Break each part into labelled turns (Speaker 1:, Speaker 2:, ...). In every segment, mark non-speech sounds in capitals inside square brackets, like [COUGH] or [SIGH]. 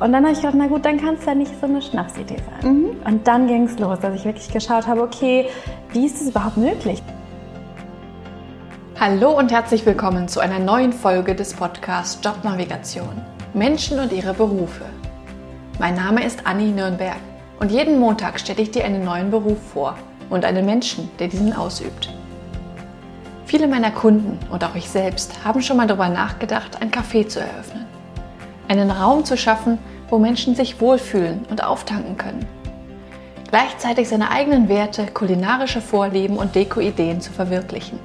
Speaker 1: Und dann habe ich gedacht, na gut, dann kann es ja nicht so eine Schnapsidee sein. Mhm. Und dann ging es los, dass ich wirklich geschaut habe, okay, wie ist das überhaupt möglich?
Speaker 2: Hallo und herzlich willkommen zu einer neuen Folge des Podcasts Jobnavigation. Menschen und ihre Berufe. Mein Name ist Anni Nürnberg und jeden Montag stelle ich dir einen neuen Beruf vor und einen Menschen, der diesen ausübt. Viele meiner Kunden und auch ich selbst haben schon mal darüber nachgedacht, ein Café zu eröffnen. Einen Raum zu schaffen, wo Menschen sich wohlfühlen und auftanken können. Gleichzeitig seine eigenen Werte, kulinarische Vorlieben und Deko-Ideen zu verwirklichen.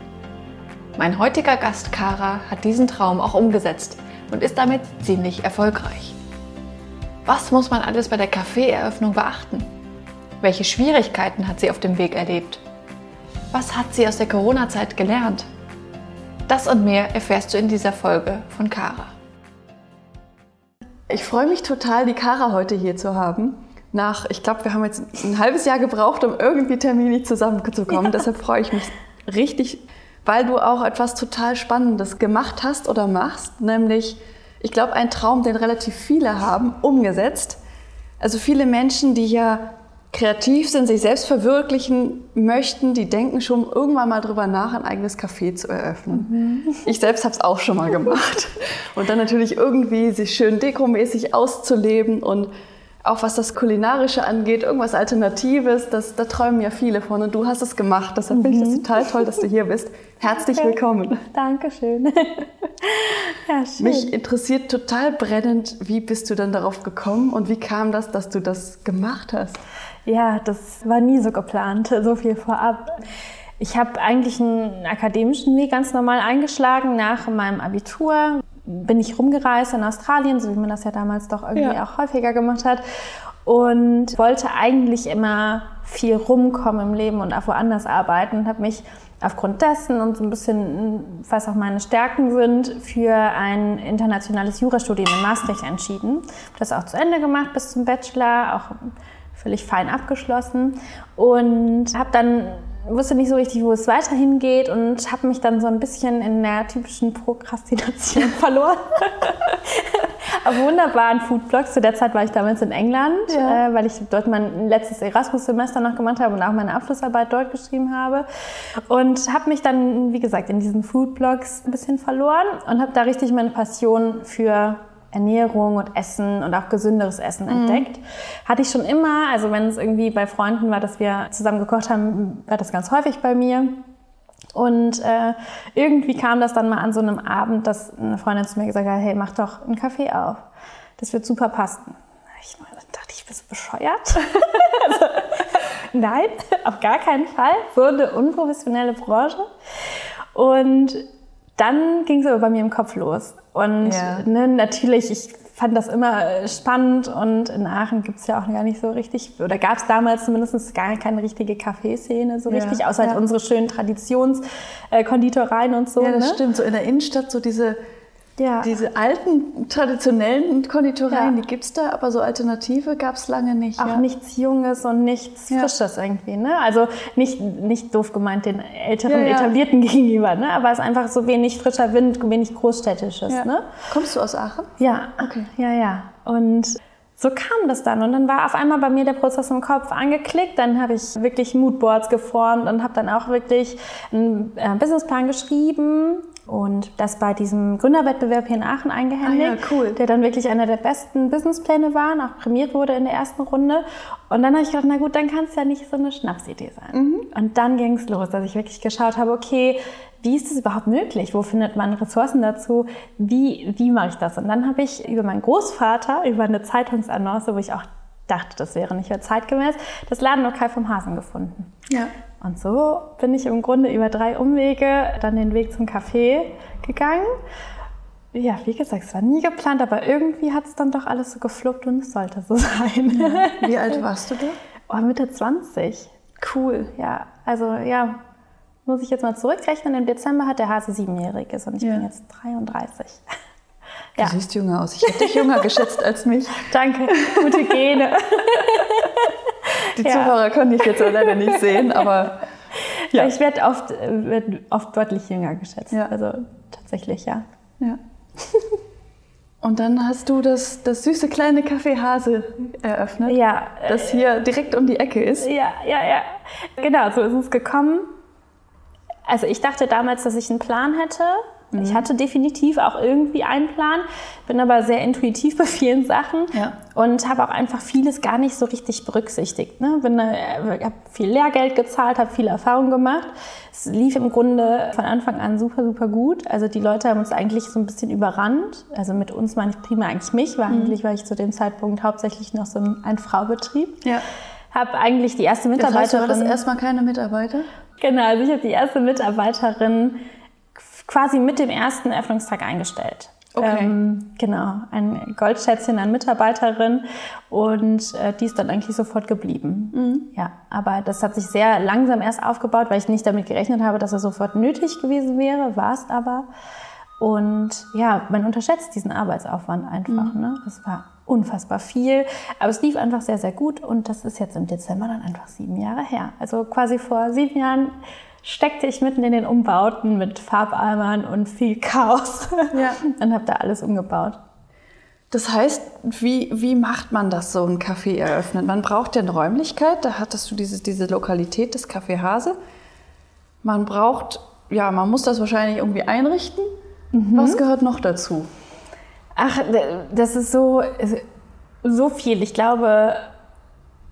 Speaker 2: Mein heutiger Gast Kara hat diesen Traum auch umgesetzt und ist damit ziemlich erfolgreich. Was muss man alles bei der Kaffeeeröffnung beachten? Welche Schwierigkeiten hat sie auf dem Weg erlebt? Was hat sie aus der Corona-Zeit gelernt? Das und mehr erfährst du in dieser Folge von Kara. Ich freue mich total, die Kara heute hier zu haben. Nach, ich glaube, wir haben jetzt ein halbes Jahr gebraucht, um irgendwie terminlich zusammenzukommen. Ja. Deshalb freue ich mich richtig, weil du auch etwas total Spannendes gemacht hast oder machst, nämlich, ich glaube, einen Traum, den relativ viele haben, umgesetzt. Also viele Menschen, die ja kreativ sind, sich selbst verwirklichen möchten, die denken schon irgendwann mal drüber nach, ein eigenes Café zu eröffnen. Mhm. Ich selbst habe es auch schon mal gemacht. [LAUGHS] Und dann natürlich irgendwie sich schön dekomäßig auszuleben und auch was das Kulinarische angeht, irgendwas Alternatives, das, da träumen ja viele von und du hast es gemacht. Deshalb mhm. finde ich das mhm. total toll, dass du hier bist. Herzlich okay. willkommen.
Speaker 1: Dankeschön. [LAUGHS]
Speaker 2: ja, schön. Mich interessiert total brennend, wie bist du dann darauf gekommen und wie kam das, dass du das gemacht hast?
Speaker 1: Ja, das war nie so geplant, so viel vorab. Ich habe eigentlich einen akademischen Weg ganz normal eingeschlagen nach meinem Abitur. Bin ich rumgereist in Australien, so wie man das ja damals doch irgendwie ja. auch häufiger gemacht hat. Und wollte eigentlich immer viel rumkommen im Leben und auch woanders arbeiten und habe mich aufgrund dessen und so ein bisschen, was auch meine Stärken sind, für ein internationales Jurastudium in Maastricht entschieden. Das auch zu Ende gemacht bis zum Bachelor, auch völlig fein abgeschlossen und habe dann wusste nicht so richtig, wo es weiterhin geht und habe mich dann so ein bisschen in der typischen Prokrastination [LAUGHS] verloren. Auf wunderbaren Foodblogs. Zu der Zeit war ich damals in England, ja. äh, weil ich dort mein letztes Erasmus-Semester noch gemacht habe und auch meine Abschlussarbeit dort geschrieben habe. Und habe mich dann, wie gesagt, in diesen Foodblogs ein bisschen verloren und habe da richtig meine Passion für Ernährung und Essen und auch gesünderes Essen mhm. entdeckt. Hatte ich schon immer, also wenn es irgendwie bei Freunden war, dass wir zusammen gekocht haben, war das ganz häufig bei mir. Und äh, irgendwie kam das dann mal an so einem Abend, dass eine Freundin zu mir gesagt hat, hey, mach doch einen Kaffee auf. Das wird super passen. Ich dachte, ich bist du bescheuert? also, [LAUGHS] nein, auf gar keinen Fall. So eine unprofessionelle Branche. Und dann ging es aber bei mir im Kopf los. Und ja. ne, natürlich, ich fand das immer äh, spannend und in Aachen gibt es ja auch gar nicht so richtig, oder gab es damals zumindest gar keine richtige Kaffeeszene so richtig, ja. außer halt unsere schönen Traditionskonditoreien und so.
Speaker 2: Ja, das ne? stimmt. So in der Innenstadt so diese ja. Diese alten, traditionellen Konditoreien, ja. die gibt es da, aber so Alternative gab es lange nicht.
Speaker 1: Auch ja. nichts Junges und nichts. Frisches irgendwie. Ne? Also nicht, nicht doof gemeint den älteren, etablierten [LAUGHS] gegenüber, ne? aber es ist einfach so wenig frischer Wind, wenig Großstädtisches. Ne?
Speaker 2: Kommst du aus Aachen?
Speaker 1: Ja, okay. ja, ja. Und so kam das dann. Und dann war auf einmal bei mir der Prozess im Kopf angeklickt. Dann habe ich wirklich Moodboards geformt und habe dann auch wirklich einen äh, Businessplan geschrieben und das bei diesem Gründerwettbewerb hier in Aachen eingehändigt, ah, ja, cool. der dann wirklich einer der besten Businesspläne war und auch prämiert wurde in der ersten Runde. Und dann habe ich gedacht, na gut, dann kann es ja nicht so eine Schnapsidee sein. Mhm. Und dann ging es los, dass ich wirklich geschaut habe, okay, wie ist das überhaupt möglich? Wo findet man Ressourcen dazu? Wie, wie mache ich das? Und dann habe ich über meinen Großvater, über eine Zeitungsannonce, wo ich auch dachte, das wäre nicht mehr zeitgemäß, das Ladenlokal vom Hasen gefunden. Ja. Und so bin ich im Grunde über drei Umwege dann den Weg zum Café gegangen. Ja, wie gesagt, es war nie geplant, aber irgendwie hat es dann doch alles so gefluppt und es sollte so [LAUGHS] sein.
Speaker 2: Ja. Wie alt warst du da?
Speaker 1: Oh, Mitte 20.
Speaker 2: Cool.
Speaker 1: Ja, also ja, muss ich jetzt mal zurückrechnen. Im Dezember hat der Hase siebenjähriges und ich ja. bin jetzt 33.
Speaker 2: Du ja. siehst jünger aus. Ich hätte dich jünger geschätzt als mich. [LAUGHS]
Speaker 1: Danke, gute Gene.
Speaker 2: Die ja. Zuhörer können dich jetzt leider nicht sehen, aber
Speaker 1: ja. Ich werde oft, werd oft deutlich jünger geschätzt. Ja. Also tatsächlich, ja. ja.
Speaker 2: Und dann hast du das, das süße kleine Café Hase eröffnet,
Speaker 1: ja,
Speaker 2: das hier direkt um die Ecke ist.
Speaker 1: Ja, ja, ja. Genau, so ist es gekommen. Also ich dachte damals, dass ich einen Plan hätte. Mhm. Ich hatte definitiv auch irgendwie einen Plan, bin aber sehr intuitiv bei vielen Sachen ja. und habe auch einfach vieles gar nicht so richtig berücksichtigt. Ne? Äh, habe viel Lehrgeld gezahlt, habe viel Erfahrung gemacht. Es lief im Grunde von Anfang an super, super gut. Also die Leute haben uns eigentlich so ein bisschen überrannt. Also mit uns meine ich prima eigentlich mich, weil mhm. eigentlich war ich zu dem Zeitpunkt hauptsächlich noch so ein, Fraubetrieb. Ja. Habe eigentlich die erste Mitarbeiterin. Das heißt,
Speaker 2: war das erstmal keine Mitarbeiter?
Speaker 1: Genau, also ich habe die erste Mitarbeiterin quasi mit dem ersten Öffnungstag eingestellt. Okay. Ähm, genau, ein Goldschätzchen an Mitarbeiterin und äh, die ist dann eigentlich sofort geblieben. Mhm. Ja, aber das hat sich sehr langsam erst aufgebaut, weil ich nicht damit gerechnet habe, dass es sofort nötig gewesen wäre, war es aber. Und ja, man unterschätzt diesen Arbeitsaufwand einfach. Mhm. Ne? Das war unfassbar viel, aber es lief einfach sehr, sehr gut und das ist jetzt im Dezember dann einfach sieben Jahre her. Also quasi vor sieben Jahren steckte ich mitten in den Umbauten mit Farbeimern und viel Chaos [LAUGHS] ja. und habe da alles umgebaut.
Speaker 2: Das heißt, wie, wie macht man das, so ein Café eröffnet? Man braucht ja eine Räumlichkeit, da hattest du diese, diese Lokalität des Café Hase. Man braucht, ja, man muss das wahrscheinlich irgendwie einrichten. Mhm. Was gehört noch dazu?
Speaker 1: Ach, das ist so, so viel. Ich glaube,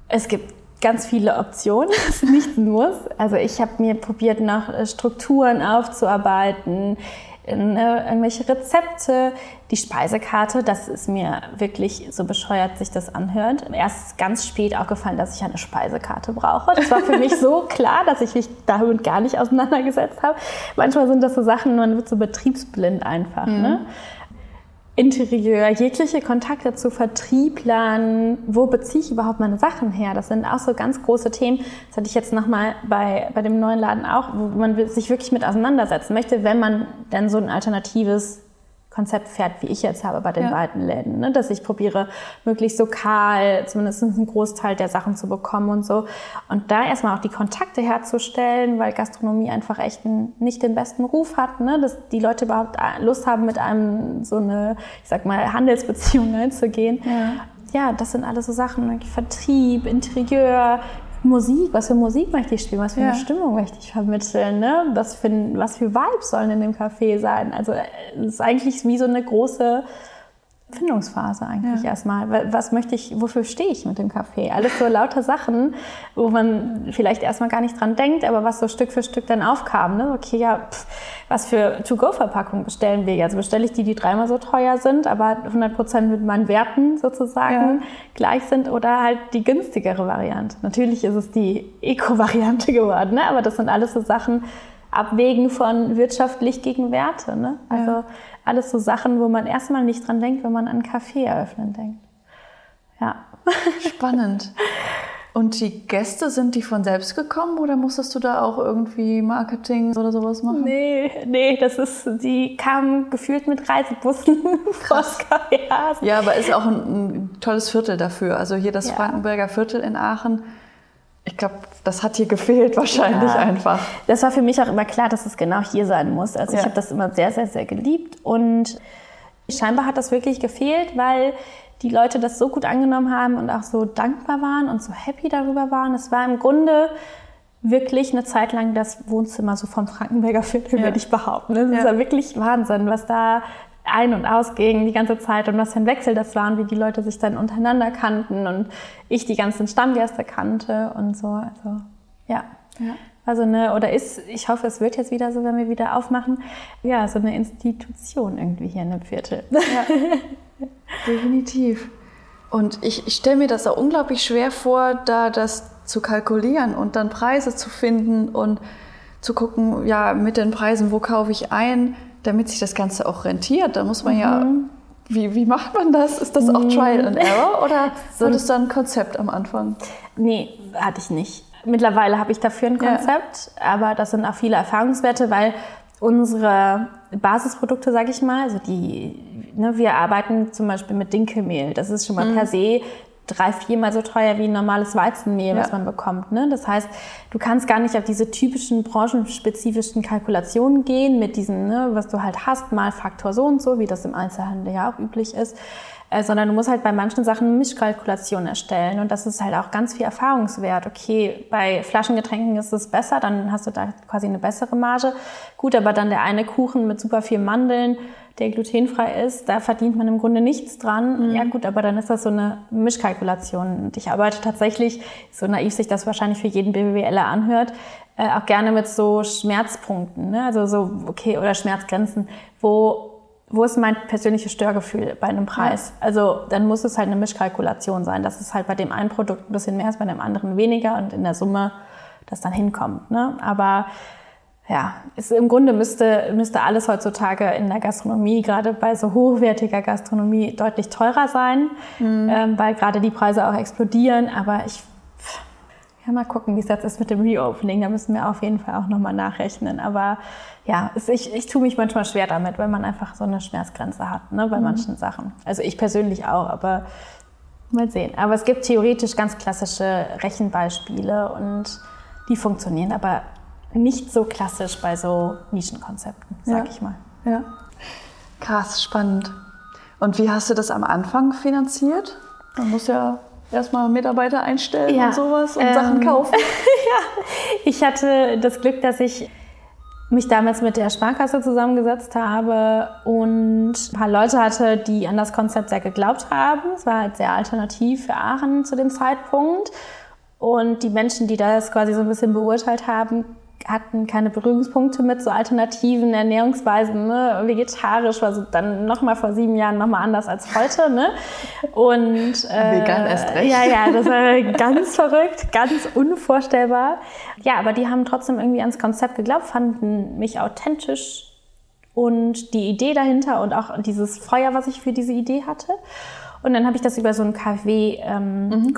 Speaker 1: es gibt ganz viele Optionen, [LAUGHS] nicht nur. Also ich habe mir probiert, nach äh, Strukturen aufzuarbeiten, ne, irgendwelche Rezepte, die Speisekarte, das ist mir wirklich so bescheuert, sich das anhört. Erst ganz spät aufgefallen, dass ich eine Speisekarte brauche. Das war für mich so [LAUGHS] klar, dass ich mich damit gar nicht auseinandergesetzt habe. Manchmal sind das so Sachen, man wird so betriebsblind einfach. Ne? Mhm. Ne? Interieur, jegliche Kontakte zu Vertrieblern, wo beziehe ich überhaupt meine Sachen her? Das sind auch so ganz große Themen. Das hatte ich jetzt nochmal bei, bei dem neuen Laden auch, wo man sich wirklich mit auseinandersetzen möchte, wenn man dann so ein alternatives Konzept fährt, wie ich jetzt habe bei den ja. beiden Läden. Ne? Dass ich probiere, möglichst lokal zumindest einen Großteil der Sachen zu bekommen und so. Und da erstmal auch die Kontakte herzustellen, weil Gastronomie einfach echt nicht den besten Ruf hat, ne? dass die Leute überhaupt Lust haben, mit einem so eine, ich sag mal, Handelsbeziehung [LAUGHS] einzugehen. Ja ja, das sind alles so Sachen, Vertrieb, Interieur, Musik, was für Musik möchte ich spielen, was für ja. eine Stimmung möchte ich vermitteln, ne? was, für, was für Vibes sollen in dem Café sein. Also es ist eigentlich wie so eine große Findungsphase eigentlich ja. erstmal. Was möchte ich, wofür stehe ich mit dem Kaffee? Alles so lauter Sachen, wo man vielleicht erstmal gar nicht dran denkt, aber was so Stück für Stück dann aufkam. Ne? Okay, ja, pff, was für To-Go-Verpackungen bestellen wir jetzt? Bestelle ich die, die dreimal so teuer sind, aber 100 Prozent mit meinen Werten sozusagen ja. gleich sind oder halt die günstigere Variante? Natürlich ist es die Eco-Variante [LAUGHS] geworden, ne? aber das sind alles so Sachen, Abwägen von wirtschaftlich gegen Werte. Ne? Also ja. Alles so Sachen, wo man erstmal nicht dran denkt, wenn man an Café eröffnen denkt. Ja. [LAUGHS]
Speaker 2: Spannend. Und die Gäste, sind die von selbst gekommen oder musstest du da auch irgendwie Marketing oder sowas machen?
Speaker 1: Nee, nee, das ist, die kamen gefühlt mit Reisebussen [LAUGHS] aus
Speaker 2: Cafés. Ja, aber ist auch ein, ein, tolles Viertel dafür. Also hier das ja. Frankenberger Viertel in Aachen ich glaube, das hat hier gefehlt [LAUGHS] wahrscheinlich ja. einfach.
Speaker 1: Das war für mich auch immer klar, dass es genau hier sein muss. Also ja. ich habe das immer sehr, sehr, sehr geliebt und scheinbar hat das wirklich gefehlt, weil die Leute das so gut angenommen haben und auch so dankbar waren und so happy darüber waren. Es war im Grunde wirklich eine Zeit lang das Wohnzimmer so vom Frankenberger Viertel, ja. würde ich behaupten. Das ist ja wirklich Wahnsinn, was da ein- und ausging die ganze Zeit und was für ein Wechsel das war und wie die Leute sich dann untereinander kannten und ich die ganzen Stammgäste kannte und so. Also ja. ja. Also eine, oder ist, ich hoffe, es wird jetzt wieder so, wenn wir wieder aufmachen, ja, so eine Institution irgendwie hier in dem Viertel. Ja, [LAUGHS]
Speaker 2: definitiv. Und ich, ich stelle mir das auch unglaublich schwer vor, da das zu kalkulieren und dann Preise zu finden und zu gucken, ja, mit den Preisen, wo kaufe ich ein? Damit sich das Ganze auch rentiert, da muss man mhm. ja. Wie, wie macht man das? Ist das auch mhm. Trial and Error oder [LAUGHS] so das dann ein Konzept am Anfang?
Speaker 1: Nee, hatte ich nicht. Mittlerweile habe ich dafür ein Konzept, ja. aber das sind auch viele Erfahrungswerte, weil unsere Basisprodukte, sage ich mal, also die, ne, wir arbeiten zum Beispiel mit Dinkelmehl. Das ist schon mal mhm. per se drei, viermal so teuer wie ein normales Weizenmehl, ja. was man bekommt. Ne? Das heißt, du kannst gar nicht auf diese typischen branchenspezifischen Kalkulationen gehen mit diesen, ne, was du halt hast, mal Faktor so und so, wie das im Einzelhandel ja auch üblich ist, äh, sondern du musst halt bei manchen Sachen eine Mischkalkulation erstellen und das ist halt auch ganz viel Erfahrungswert. Okay, bei Flaschengetränken ist es besser, dann hast du da quasi eine bessere Marge. Gut, aber dann der eine Kuchen mit super viel Mandeln, der glutenfrei ist, da verdient man im Grunde nichts dran. Mhm. Ja gut, aber dann ist das so eine Mischkalkulation. Und ich arbeite tatsächlich, so naiv sich das wahrscheinlich für jeden BWLer anhört, äh, auch gerne mit so Schmerzpunkten, ne? also so, okay, oder Schmerzgrenzen, wo wo ist mein persönliches Störgefühl bei einem Preis? Ja. Also dann muss es halt eine Mischkalkulation sein, dass es halt bei dem einen Produkt ein bisschen mehr ist, bei dem anderen weniger und in der Summe das dann hinkommt. Ne? Aber ja, es, im Grunde müsste, müsste alles heutzutage in der Gastronomie, gerade bei so hochwertiger Gastronomie, deutlich teurer sein, mhm. ähm, weil gerade die Preise auch explodieren. Aber ich ja, mal gucken, wie es jetzt ist mit dem Reopening. Da müssen wir auf jeden Fall auch nochmal nachrechnen. Aber ja, es, ich, ich tue mich manchmal schwer damit, weil man einfach so eine Schmerzgrenze hat ne, bei mhm. manchen Sachen. Also ich persönlich auch, aber mal sehen. Aber es gibt theoretisch ganz klassische Rechenbeispiele und die funktionieren aber nicht so klassisch bei so Nischenkonzepten, sag
Speaker 3: ja.
Speaker 1: ich mal.
Speaker 3: Ja. Krass, spannend. Und wie hast du das am Anfang finanziert? Man muss ja erstmal Mitarbeiter einstellen ja. und sowas und ähm, Sachen kaufen. [LAUGHS]
Speaker 1: ja, ich hatte das Glück, dass ich mich damals mit der Sparkasse zusammengesetzt habe und ein paar Leute hatte, die an das Konzept sehr geglaubt haben. Es war halt sehr alternativ für Aachen zu dem Zeitpunkt. Und die Menschen, die das quasi so ein bisschen beurteilt haben, hatten keine Berührungspunkte mit so alternativen Ernährungsweisen, ne? vegetarisch war so dann nochmal vor sieben Jahren nochmal anders als heute. Ne? Und [LAUGHS]
Speaker 3: äh, vegan erst recht.
Speaker 1: Ja, ja, das war ganz verrückt, ganz unvorstellbar. Ja, aber die haben trotzdem irgendwie ans Konzept geglaubt, fanden mich authentisch und die Idee dahinter und auch dieses Feuer, was ich für diese Idee hatte. Und dann habe ich das über so einen KfW ähm, mhm.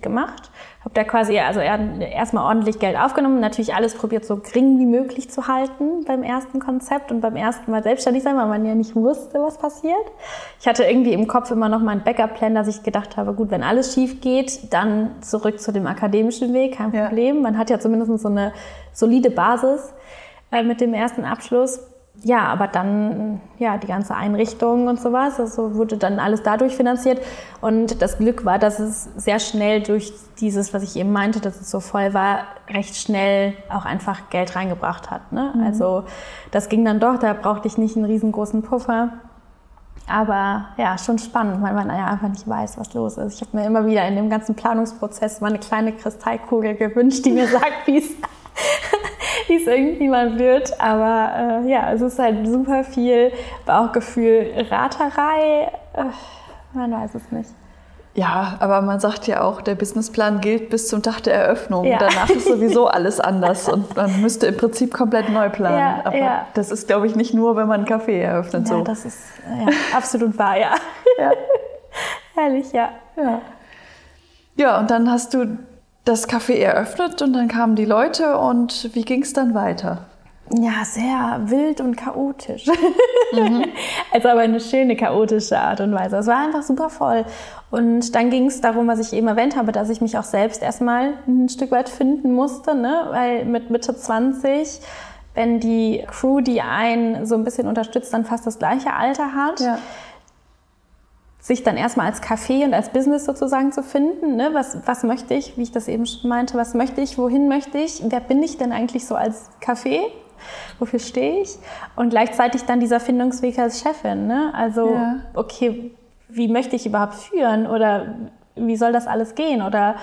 Speaker 1: Gemacht habe da quasi also erstmal ordentlich Geld aufgenommen, natürlich alles probiert so gering wie möglich zu halten beim ersten Konzept und beim ersten Mal selbstständig sein, weil man ja nicht wusste, was passiert. Ich hatte irgendwie im Kopf immer noch meinen Backup-Plan, dass ich gedacht habe, gut, wenn alles schief geht, dann zurück zu dem akademischen Weg, kein Problem. Ja. Man hat ja zumindest so eine solide Basis äh, mit dem ersten Abschluss ja, aber dann, ja, die ganze Einrichtung und sowas, also wurde dann alles dadurch finanziert. Und das Glück war, dass es sehr schnell durch dieses, was ich eben meinte, dass es so voll war, recht schnell auch einfach Geld reingebracht hat. Ne? Mhm. Also das ging dann doch, da brauchte ich nicht einen riesengroßen Puffer. Aber ja, schon spannend, weil man ja einfach nicht weiß, was los ist. Ich habe mir immer wieder in dem ganzen Planungsprozess mal eine kleine Kristallkugel gewünscht, die mir [LAUGHS] sagt, wie es [LAUGHS] wie es irgendwie mal wird. Aber äh, ja, es ist halt super viel Bauchgefühl, Raterei. Äh, man weiß es nicht.
Speaker 3: Ja, aber man sagt ja auch, der Businessplan gilt bis zum Tag der Eröffnung. Ja. Danach ist sowieso [LAUGHS] alles anders und man müsste im Prinzip komplett neu planen. Ja, aber ja. das ist, glaube ich, nicht nur, wenn man einen Café eröffnet.
Speaker 1: Ja,
Speaker 3: so.
Speaker 1: das ist absolut wahr, ja. ja. [LAUGHS] Herrlich, ja.
Speaker 3: ja. Ja, und dann hast du das Café eröffnet und dann kamen die Leute und wie ging es dann weiter?
Speaker 1: Ja, sehr wild und chaotisch. [LAUGHS] Mhm. also aber eine schöne chaotische Art und Weise. Es war einfach super voll. Und dann ging es darum, was ich eben erwähnt habe, dass ich mich auch selbst erstmal ein Stück weit finden musste, ne? weil mit Mitte 20 wenn die Crew, die einen so ein bisschen unterstützt, dann fast das gleiche Alter hat, ja sich dann erstmal als Café und als Business sozusagen zu finden. Ne? Was, was möchte ich, wie ich das eben schon meinte, was möchte ich, wohin möchte ich, wer bin ich denn eigentlich so als Café? Wofür stehe ich? Und gleichzeitig dann dieser Findungsweg als Chefin. Ne? Also, ja. okay, wie möchte ich überhaupt führen? Oder wie soll das alles gehen? Oder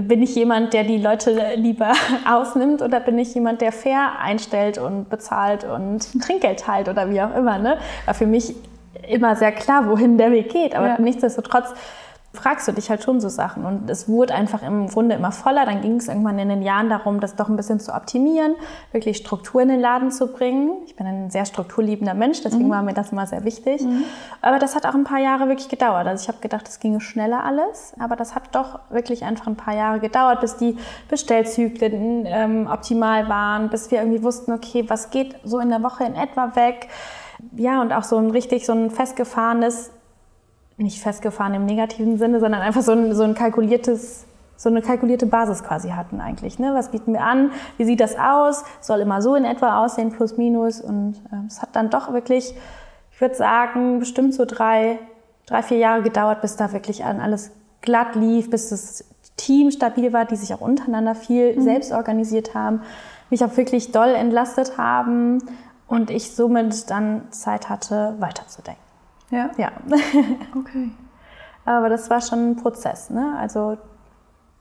Speaker 1: bin ich jemand, der die Leute lieber [LAUGHS] ausnimmt oder bin ich jemand, der fair einstellt und bezahlt und Trinkgeld teilt oder wie auch immer? Ne? War für mich immer sehr klar, wohin der Weg geht. Aber ja. nichtsdestotrotz fragst du dich halt schon so Sachen. Und es wurde einfach im Grunde immer voller. Dann ging es irgendwann in den Jahren darum, das doch ein bisschen zu optimieren, wirklich Struktur in den Laden zu bringen. Ich bin ein sehr strukturliebender Mensch, deswegen mhm. war mir das immer sehr wichtig. Mhm. Aber das hat auch ein paar Jahre wirklich gedauert. Also ich habe gedacht, es ginge schneller alles. Aber das hat doch wirklich einfach ein paar Jahre gedauert, bis die Bestellzyklen ähm, optimal waren, bis wir irgendwie wussten, okay, was geht so in der Woche in etwa weg ja, und auch so ein richtig so ein festgefahrenes nicht festgefahren im negativen Sinne, sondern einfach so ein, so ein kalkuliertes so eine kalkulierte Basis quasi hatten eigentlich. Ne? Was bieten wir an? Wie sieht das aus? Soll immer so in etwa aussehen, plus minus. Und äh, es hat dann doch wirklich, ich würde sagen, bestimmt so drei, drei, vier Jahre gedauert, bis da wirklich alles glatt lief, bis das Team stabil war, die sich auch untereinander viel mhm. selbst organisiert haben, mich auch wirklich doll entlastet haben und ich somit dann Zeit hatte, weiterzudenken.
Speaker 3: Ja.
Speaker 1: Ja. [LAUGHS]
Speaker 3: okay.
Speaker 1: Aber das war schon ein Prozess, ne? Also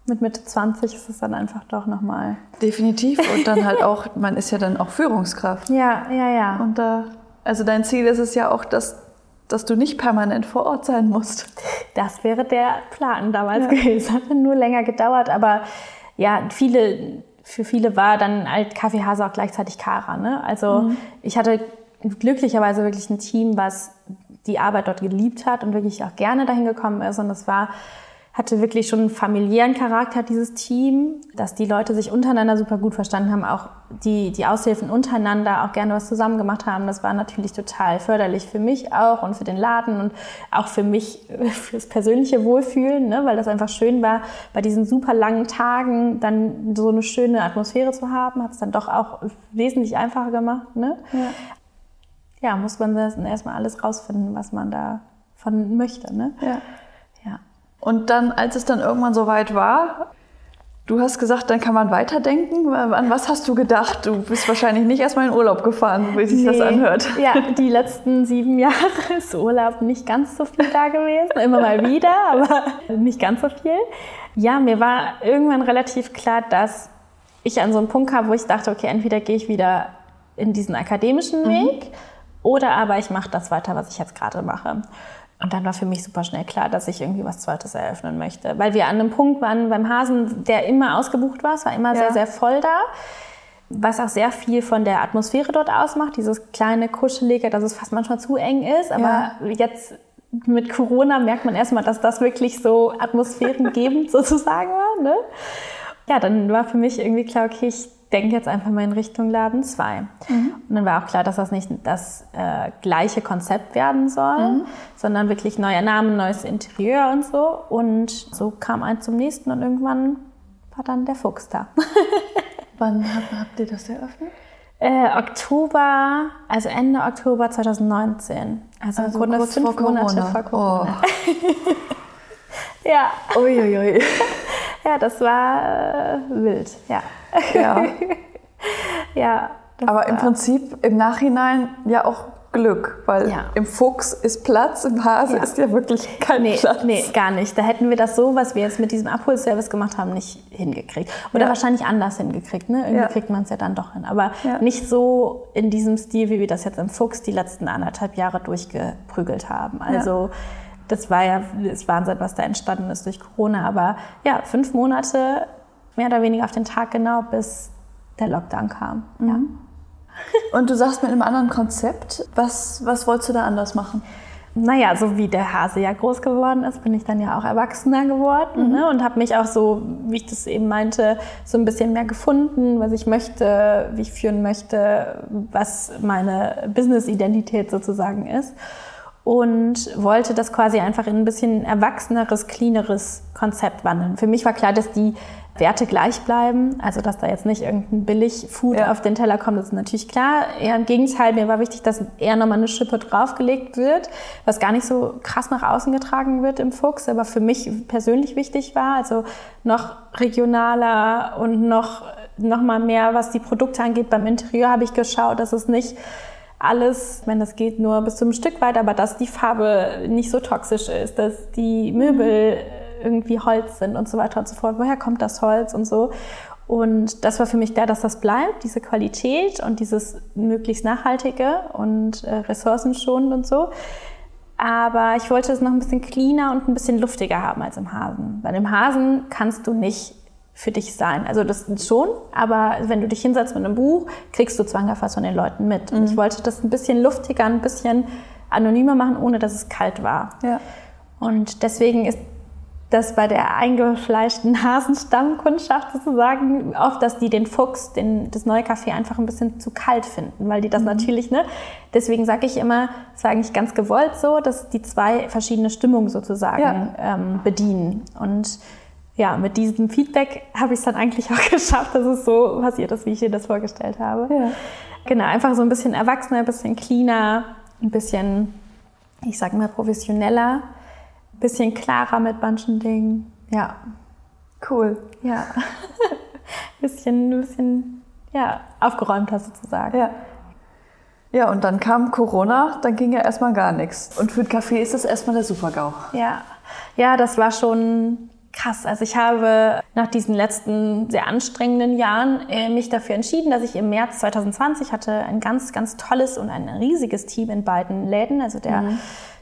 Speaker 1: mit Mitte 20 ist es dann einfach doch nochmal.
Speaker 3: Definitiv. Und dann halt [LAUGHS] auch, man ist ja dann auch Führungskraft.
Speaker 1: Ja, ja, ja.
Speaker 3: Und da, also dein Ziel ist es ja auch, dass, dass du nicht permanent vor Ort sein musst. [LAUGHS]
Speaker 1: Das wäre der Plan damals ja. gewesen. Hat nur länger gedauert, aber ja, viele, für viele war dann halt Kaffeehase auch gleichzeitig Kara. Ne? Also mhm. ich hatte glücklicherweise wirklich ein Team, was die Arbeit dort geliebt hat und wirklich auch gerne dahin gekommen ist. Und das war hatte wirklich schon einen familiären Charakter, dieses Team, dass die Leute sich untereinander super gut verstanden haben, auch die, die Aushilfen untereinander auch gerne was zusammen gemacht haben. Das war natürlich total förderlich für mich auch und für den Laden und auch für mich, [LAUGHS] fürs persönliche Wohlfühlen, ne? weil das einfach schön war, bei diesen super langen Tagen dann so eine schöne Atmosphäre zu haben, hat es dann doch auch wesentlich einfacher gemacht. Ne? Ja. ja, muss man erstmal alles rausfinden, was man da von möchte. Ne?
Speaker 3: Ja. Und dann, als es dann irgendwann soweit war, du hast gesagt, dann kann man weiterdenken. An was hast du gedacht? Du bist wahrscheinlich nicht erstmal in Urlaub gefahren, wie sich nee. das anhört.
Speaker 1: Ja, die letzten sieben Jahre [LAUGHS] ist Urlaub nicht ganz so viel da gewesen. Immer mal wieder, [LAUGHS] aber nicht ganz so viel. Ja, mir war irgendwann relativ klar, dass ich an so einem Punkt kam, wo ich dachte, okay, entweder gehe ich wieder in diesen akademischen mhm. Weg mhm. oder aber ich mache das weiter, was ich jetzt gerade mache. Und dann war für mich super schnell klar, dass ich irgendwie was Zweites eröffnen möchte. Weil wir an einem Punkt waren beim Hasen, der immer ausgebucht war. Es war immer ja. sehr, sehr voll da. Was auch sehr viel von der Atmosphäre dort ausmacht. Dieses kleine, kuschelige, dass es fast manchmal zu eng ist. Aber ja. jetzt mit Corona merkt man erstmal, dass das wirklich so atmosphärengebend [LAUGHS] sozusagen war. Ne? Ja, dann war für mich irgendwie klar, okay, ich denke jetzt einfach mal in Richtung Laden 2. Mhm. Und dann war auch klar, dass das nicht das äh, gleiche Konzept werden soll, mhm. sondern wirklich neuer Name, neues Interieur und so. Und so kam eins zum nächsten und irgendwann war dann der Fuchs da. [LAUGHS]
Speaker 3: Wann habt, habt ihr das eröffnet?
Speaker 1: Äh, Oktober, also Ende Oktober 2019. Also, also Grunde fünf Monate vor Corona. Oh. [LAUGHS] ja.
Speaker 3: Uiuiui. [LAUGHS]
Speaker 1: Ja, das war äh, wild, ja.
Speaker 3: Ja. [LAUGHS]
Speaker 1: ja
Speaker 3: Aber im Prinzip im Nachhinein ja auch Glück, weil ja. im Fuchs ist Platz, im Hase ja. ist ja wirklich kein
Speaker 1: nee,
Speaker 3: Platz.
Speaker 1: Nee, gar nicht. Da hätten wir das so, was wir jetzt mit diesem Abholservice gemacht haben, nicht hingekriegt. Oder ja. wahrscheinlich anders hingekriegt. Ne? Irgendwie kriegt man es ja dann doch hin. Aber nicht so in diesem Stil, wie wir das jetzt im Fuchs die letzten anderthalb Jahre durchgeprügelt haben. Also das war ja das Wahnsinn, was da entstanden ist durch Corona. Aber ja, fünf Monate mehr oder weniger auf den Tag genau, bis der Lockdown kam. Mhm. Ja.
Speaker 3: Und du sagst mit einem anderen Konzept. Was, was wolltest du da anders machen?
Speaker 1: Naja, so wie der Hase ja groß geworden ist, bin ich dann ja auch erwachsener geworden mhm. ne? und habe mich auch so, wie ich das eben meinte, so ein bisschen mehr gefunden, was ich möchte, wie ich führen möchte, was meine Business-Identität sozusagen ist und wollte das quasi einfach in ein bisschen erwachseneres, cleaneres Konzept wandeln. Für mich war klar, dass die Werte gleich bleiben, also dass da jetzt nicht irgendein Billig-Food ja. auf den Teller kommt, das ist natürlich klar. Eher im Gegenteil, mir war wichtig, dass eher nochmal eine Schippe draufgelegt wird, was gar nicht so krass nach außen getragen wird im Fuchs, aber für mich persönlich wichtig war, also noch regionaler und noch, noch mal mehr, was die Produkte angeht. Beim Interieur habe ich geschaut, dass es nicht alles, meine, das geht nur bis zu einem Stück weit, aber dass die Farbe nicht so toxisch ist, dass die Möbel irgendwie Holz sind und so weiter und so fort. Woher kommt das Holz und so? Und das war für mich klar, dass das bleibt, diese Qualität und dieses möglichst nachhaltige und äh, ressourcenschonend und so. Aber ich wollte es noch ein bisschen cleaner und ein bisschen luftiger haben als im Hasen. Weil im Hasen kannst du nicht für dich sein. Also das schon, aber wenn du dich hinsetzt mit einem Buch, kriegst du zwanghaft von den Leuten mit. Und ich mhm. wollte das ein bisschen luftiger, ein bisschen anonymer machen, ohne dass es kalt war.
Speaker 3: Ja.
Speaker 1: Und deswegen ist dass bei der eingefleischten Hasenstammkundschaft sozusagen oft, dass die den Fuchs, den, das neue Kaffee einfach ein bisschen zu kalt finden, weil die das mhm. natürlich, ne? Deswegen sage ich immer, war eigentlich ganz gewollt so, dass die zwei verschiedene Stimmungen sozusagen ja. ähm, bedienen. Und ja, mit diesem Feedback habe ich es dann eigentlich auch [LAUGHS] geschafft, dass es so passiert ist, wie ich dir das vorgestellt habe. Ja. Genau, einfach so ein bisschen erwachsener, ein bisschen cleaner, ein bisschen, ich sage mal, professioneller bisschen klarer mit manchen Dingen. Ja.
Speaker 3: Cool.
Speaker 1: Ja. [LAUGHS] bisschen, bisschen, ja, aufgeräumter sozusagen.
Speaker 3: Ja. Ja, und dann kam Corona, dann ging ja erstmal gar nichts. Und für den Kaffee ist das erstmal der Supergau.
Speaker 1: Ja. Ja, das war schon krass. Also ich habe nach diesen letzten sehr anstrengenden Jahren äh, mich dafür entschieden, dass ich im März 2020 hatte ein ganz, ganz tolles und ein riesiges Team in beiden Läden. Also der mhm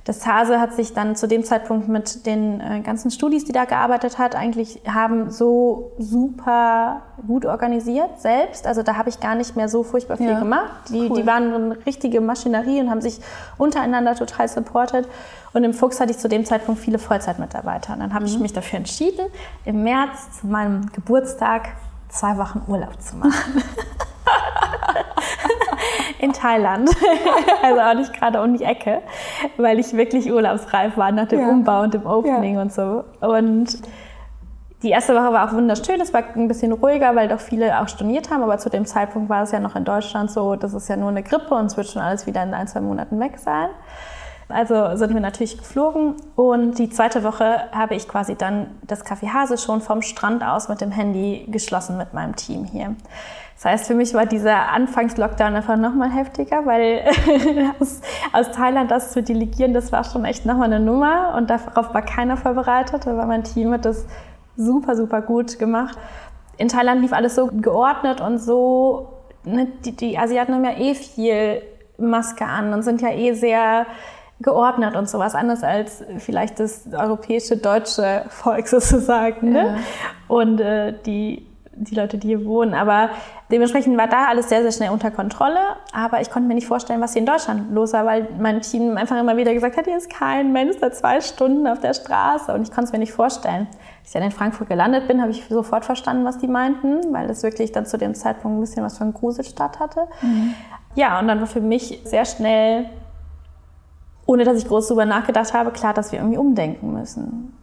Speaker 1: das Hase hat sich dann zu dem Zeitpunkt mit den äh, ganzen Studis, die da gearbeitet hat, eigentlich haben so super gut organisiert selbst. Also da habe ich gar nicht mehr so furchtbar viel ja, gemacht. Die, cool. die waren eine richtige Maschinerie und haben sich untereinander total supportet. Und im Fuchs hatte ich zu dem Zeitpunkt viele Vollzeitmitarbeiter. Und dann habe mhm. ich mich dafür entschieden, im März zu meinem Geburtstag zwei Wochen Urlaub zu machen. [LAUGHS] in Thailand. [LAUGHS] also auch nicht gerade um die Ecke, weil ich wirklich urlaubsreif war nach dem ja. Umbau und dem Opening ja. und so. Und die erste Woche war auch wunderschön. Es war ein bisschen ruhiger, weil doch viele auch storniert haben. Aber zu dem Zeitpunkt war es ja noch in Deutschland so, das ist ja nur eine Grippe und es wird schon alles wieder in ein, zwei Monaten weg sein. Also sind wir natürlich geflogen und die zweite Woche habe ich quasi dann das Café Hase schon vom Strand aus mit dem Handy geschlossen mit meinem Team hier. Das heißt, für mich war dieser Anfangs-Lockdown einfach nochmal heftiger, weil [LAUGHS] aus, aus, Thailand das zu delegieren, das war schon echt nochmal eine Nummer und darauf war keiner vorbereitet, aber mein Team hat das super, super gut gemacht. In Thailand lief alles so geordnet und so, ne, die, die Asiaten haben ja eh viel Maske an und sind ja eh sehr geordnet und sowas anders als vielleicht das europäische deutsche Volk [LAUGHS] sozusagen. Ne? Ja. Und äh, die die Leute, die hier wohnen. Aber dementsprechend war da alles sehr, sehr schnell unter Kontrolle. Aber ich konnte mir nicht vorstellen, was hier in Deutschland los war, weil mein Team einfach immer wieder gesagt hat, hier ist kein Mensch seit zwei Stunden auf der Straße. Und ich konnte es mir nicht vorstellen. Als ich dann in Frankfurt gelandet bin, habe ich sofort verstanden, was die meinten, weil es wirklich dann zu dem Zeitpunkt ein bisschen was von Gruselstadt hatte. Mhm. Ja, und dann war für mich sehr schnell, ohne dass ich groß darüber nachgedacht habe, klar, dass wir irgendwie umdenken müssen.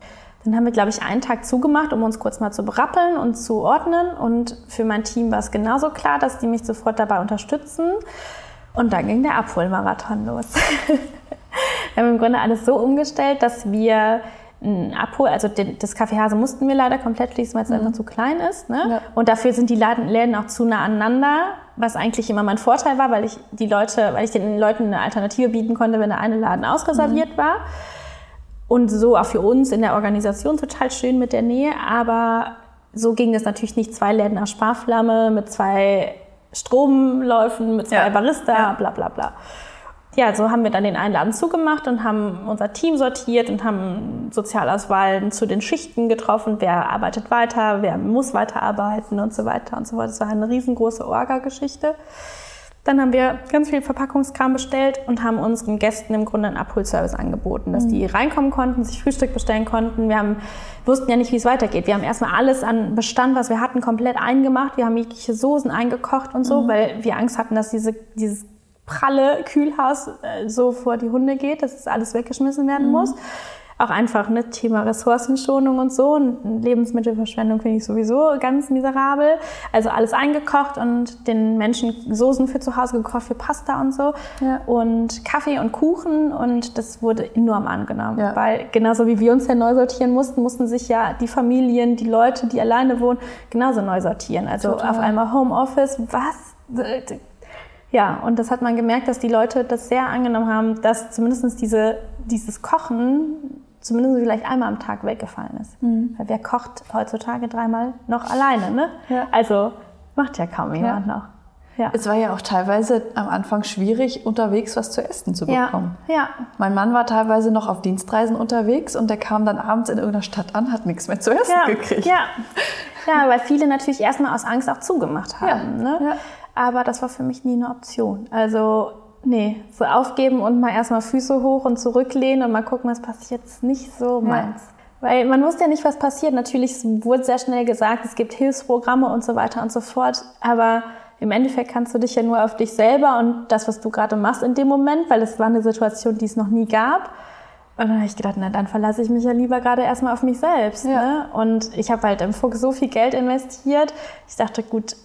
Speaker 1: Dann haben wir, glaube ich, einen Tag zugemacht, um uns kurz mal zu berappeln und zu ordnen. Und für mein Team war es genauso klar, dass die mich sofort dabei unterstützen. Und dann ging der Abholmarathon los. [LAUGHS] wir haben im Grunde alles so umgestellt, dass wir ein Abhol, also das Café Hase mussten wir leider komplett schließen, weil es mhm. einfach zu klein ist. Ne? Ja. Und dafür sind die Läden auch zu nah aneinander, was eigentlich immer mein Vorteil war, weil ich die Leute, weil ich den Leuten eine Alternative bieten konnte, wenn der eine Laden ausreserviert mhm. war. Und so auch für uns in der Organisation total schön mit der Nähe, aber so ging es natürlich nicht zwei Läden nach Sparflamme mit zwei Stromläufen, mit zwei ja. Barista, ja. bla bla bla. Ja, so haben wir dann den einen Laden zugemacht und haben unser Team sortiert und haben Sozialauswahlen zu den Schichten getroffen, wer arbeitet weiter, wer muss weiterarbeiten und so weiter und so fort. Das war eine riesengroße Orga-Geschichte. Dann haben wir ganz viel Verpackungskram bestellt und haben unseren Gästen im Grunde einen Abholservice angeboten, dass die mhm. reinkommen konnten, sich Frühstück bestellen konnten. Wir haben, wussten ja nicht, wie es weitergeht. Wir haben erstmal alles an Bestand, was wir hatten, komplett eingemacht. Wir haben jegliche Soßen eingekocht und so, mhm. weil wir Angst hatten, dass diese, dieses pralle Kühlhaus äh, so vor die Hunde geht, dass es alles weggeschmissen werden mhm. muss auch einfach ne Thema Ressourcenschonung und so und Lebensmittelverschwendung finde ich sowieso ganz miserabel. Also alles eingekocht und den Menschen Soßen für zu Hause gekocht für Pasta und so ja. und Kaffee und Kuchen und das wurde enorm angenommen, ja. weil genauso wie wir uns ja neu sortieren mussten, mussten sich ja die Familien, die Leute, die alleine wohnen, genauso neu sortieren. Also Total. auf einmal Homeoffice, was? Ja, und das hat man gemerkt, dass die Leute das sehr angenommen haben, dass zumindest diese, dieses Kochen zumindest vielleicht einmal am Tag weggefallen ist. Mhm. Weil wer kocht heutzutage dreimal noch alleine, ne? Ja. Also macht ja kaum jemand ja. noch.
Speaker 3: Ja. Es war ja auch teilweise am Anfang schwierig, unterwegs was zu essen zu bekommen.
Speaker 1: Ja. ja.
Speaker 3: Mein Mann war teilweise noch auf Dienstreisen unterwegs und der kam dann abends in irgendeiner Stadt an, hat nichts mehr zu essen
Speaker 1: ja.
Speaker 3: gekriegt.
Speaker 1: Ja. ja, weil viele natürlich erstmal aus Angst auch zugemacht haben. Ne? Aber das war für mich nie eine Option. Also Nee, so aufgeben und mal erstmal Füße hoch und zurücklehnen und mal gucken, was passiert, ist nicht so meins. Ja. Weil man wusste ja nicht, was passiert. Natürlich wurde sehr schnell gesagt, es gibt Hilfsprogramme und so weiter und so fort. Aber im Endeffekt kannst du dich ja nur auf dich selber und das, was du gerade machst in dem Moment, weil es war eine Situation, die es noch nie gab. Und dann habe ich gedacht, na dann verlasse ich mich ja lieber gerade erstmal auf mich selbst. Ja. Ne? Und ich habe halt im Fuchs so viel Geld investiert. Ich dachte, gut,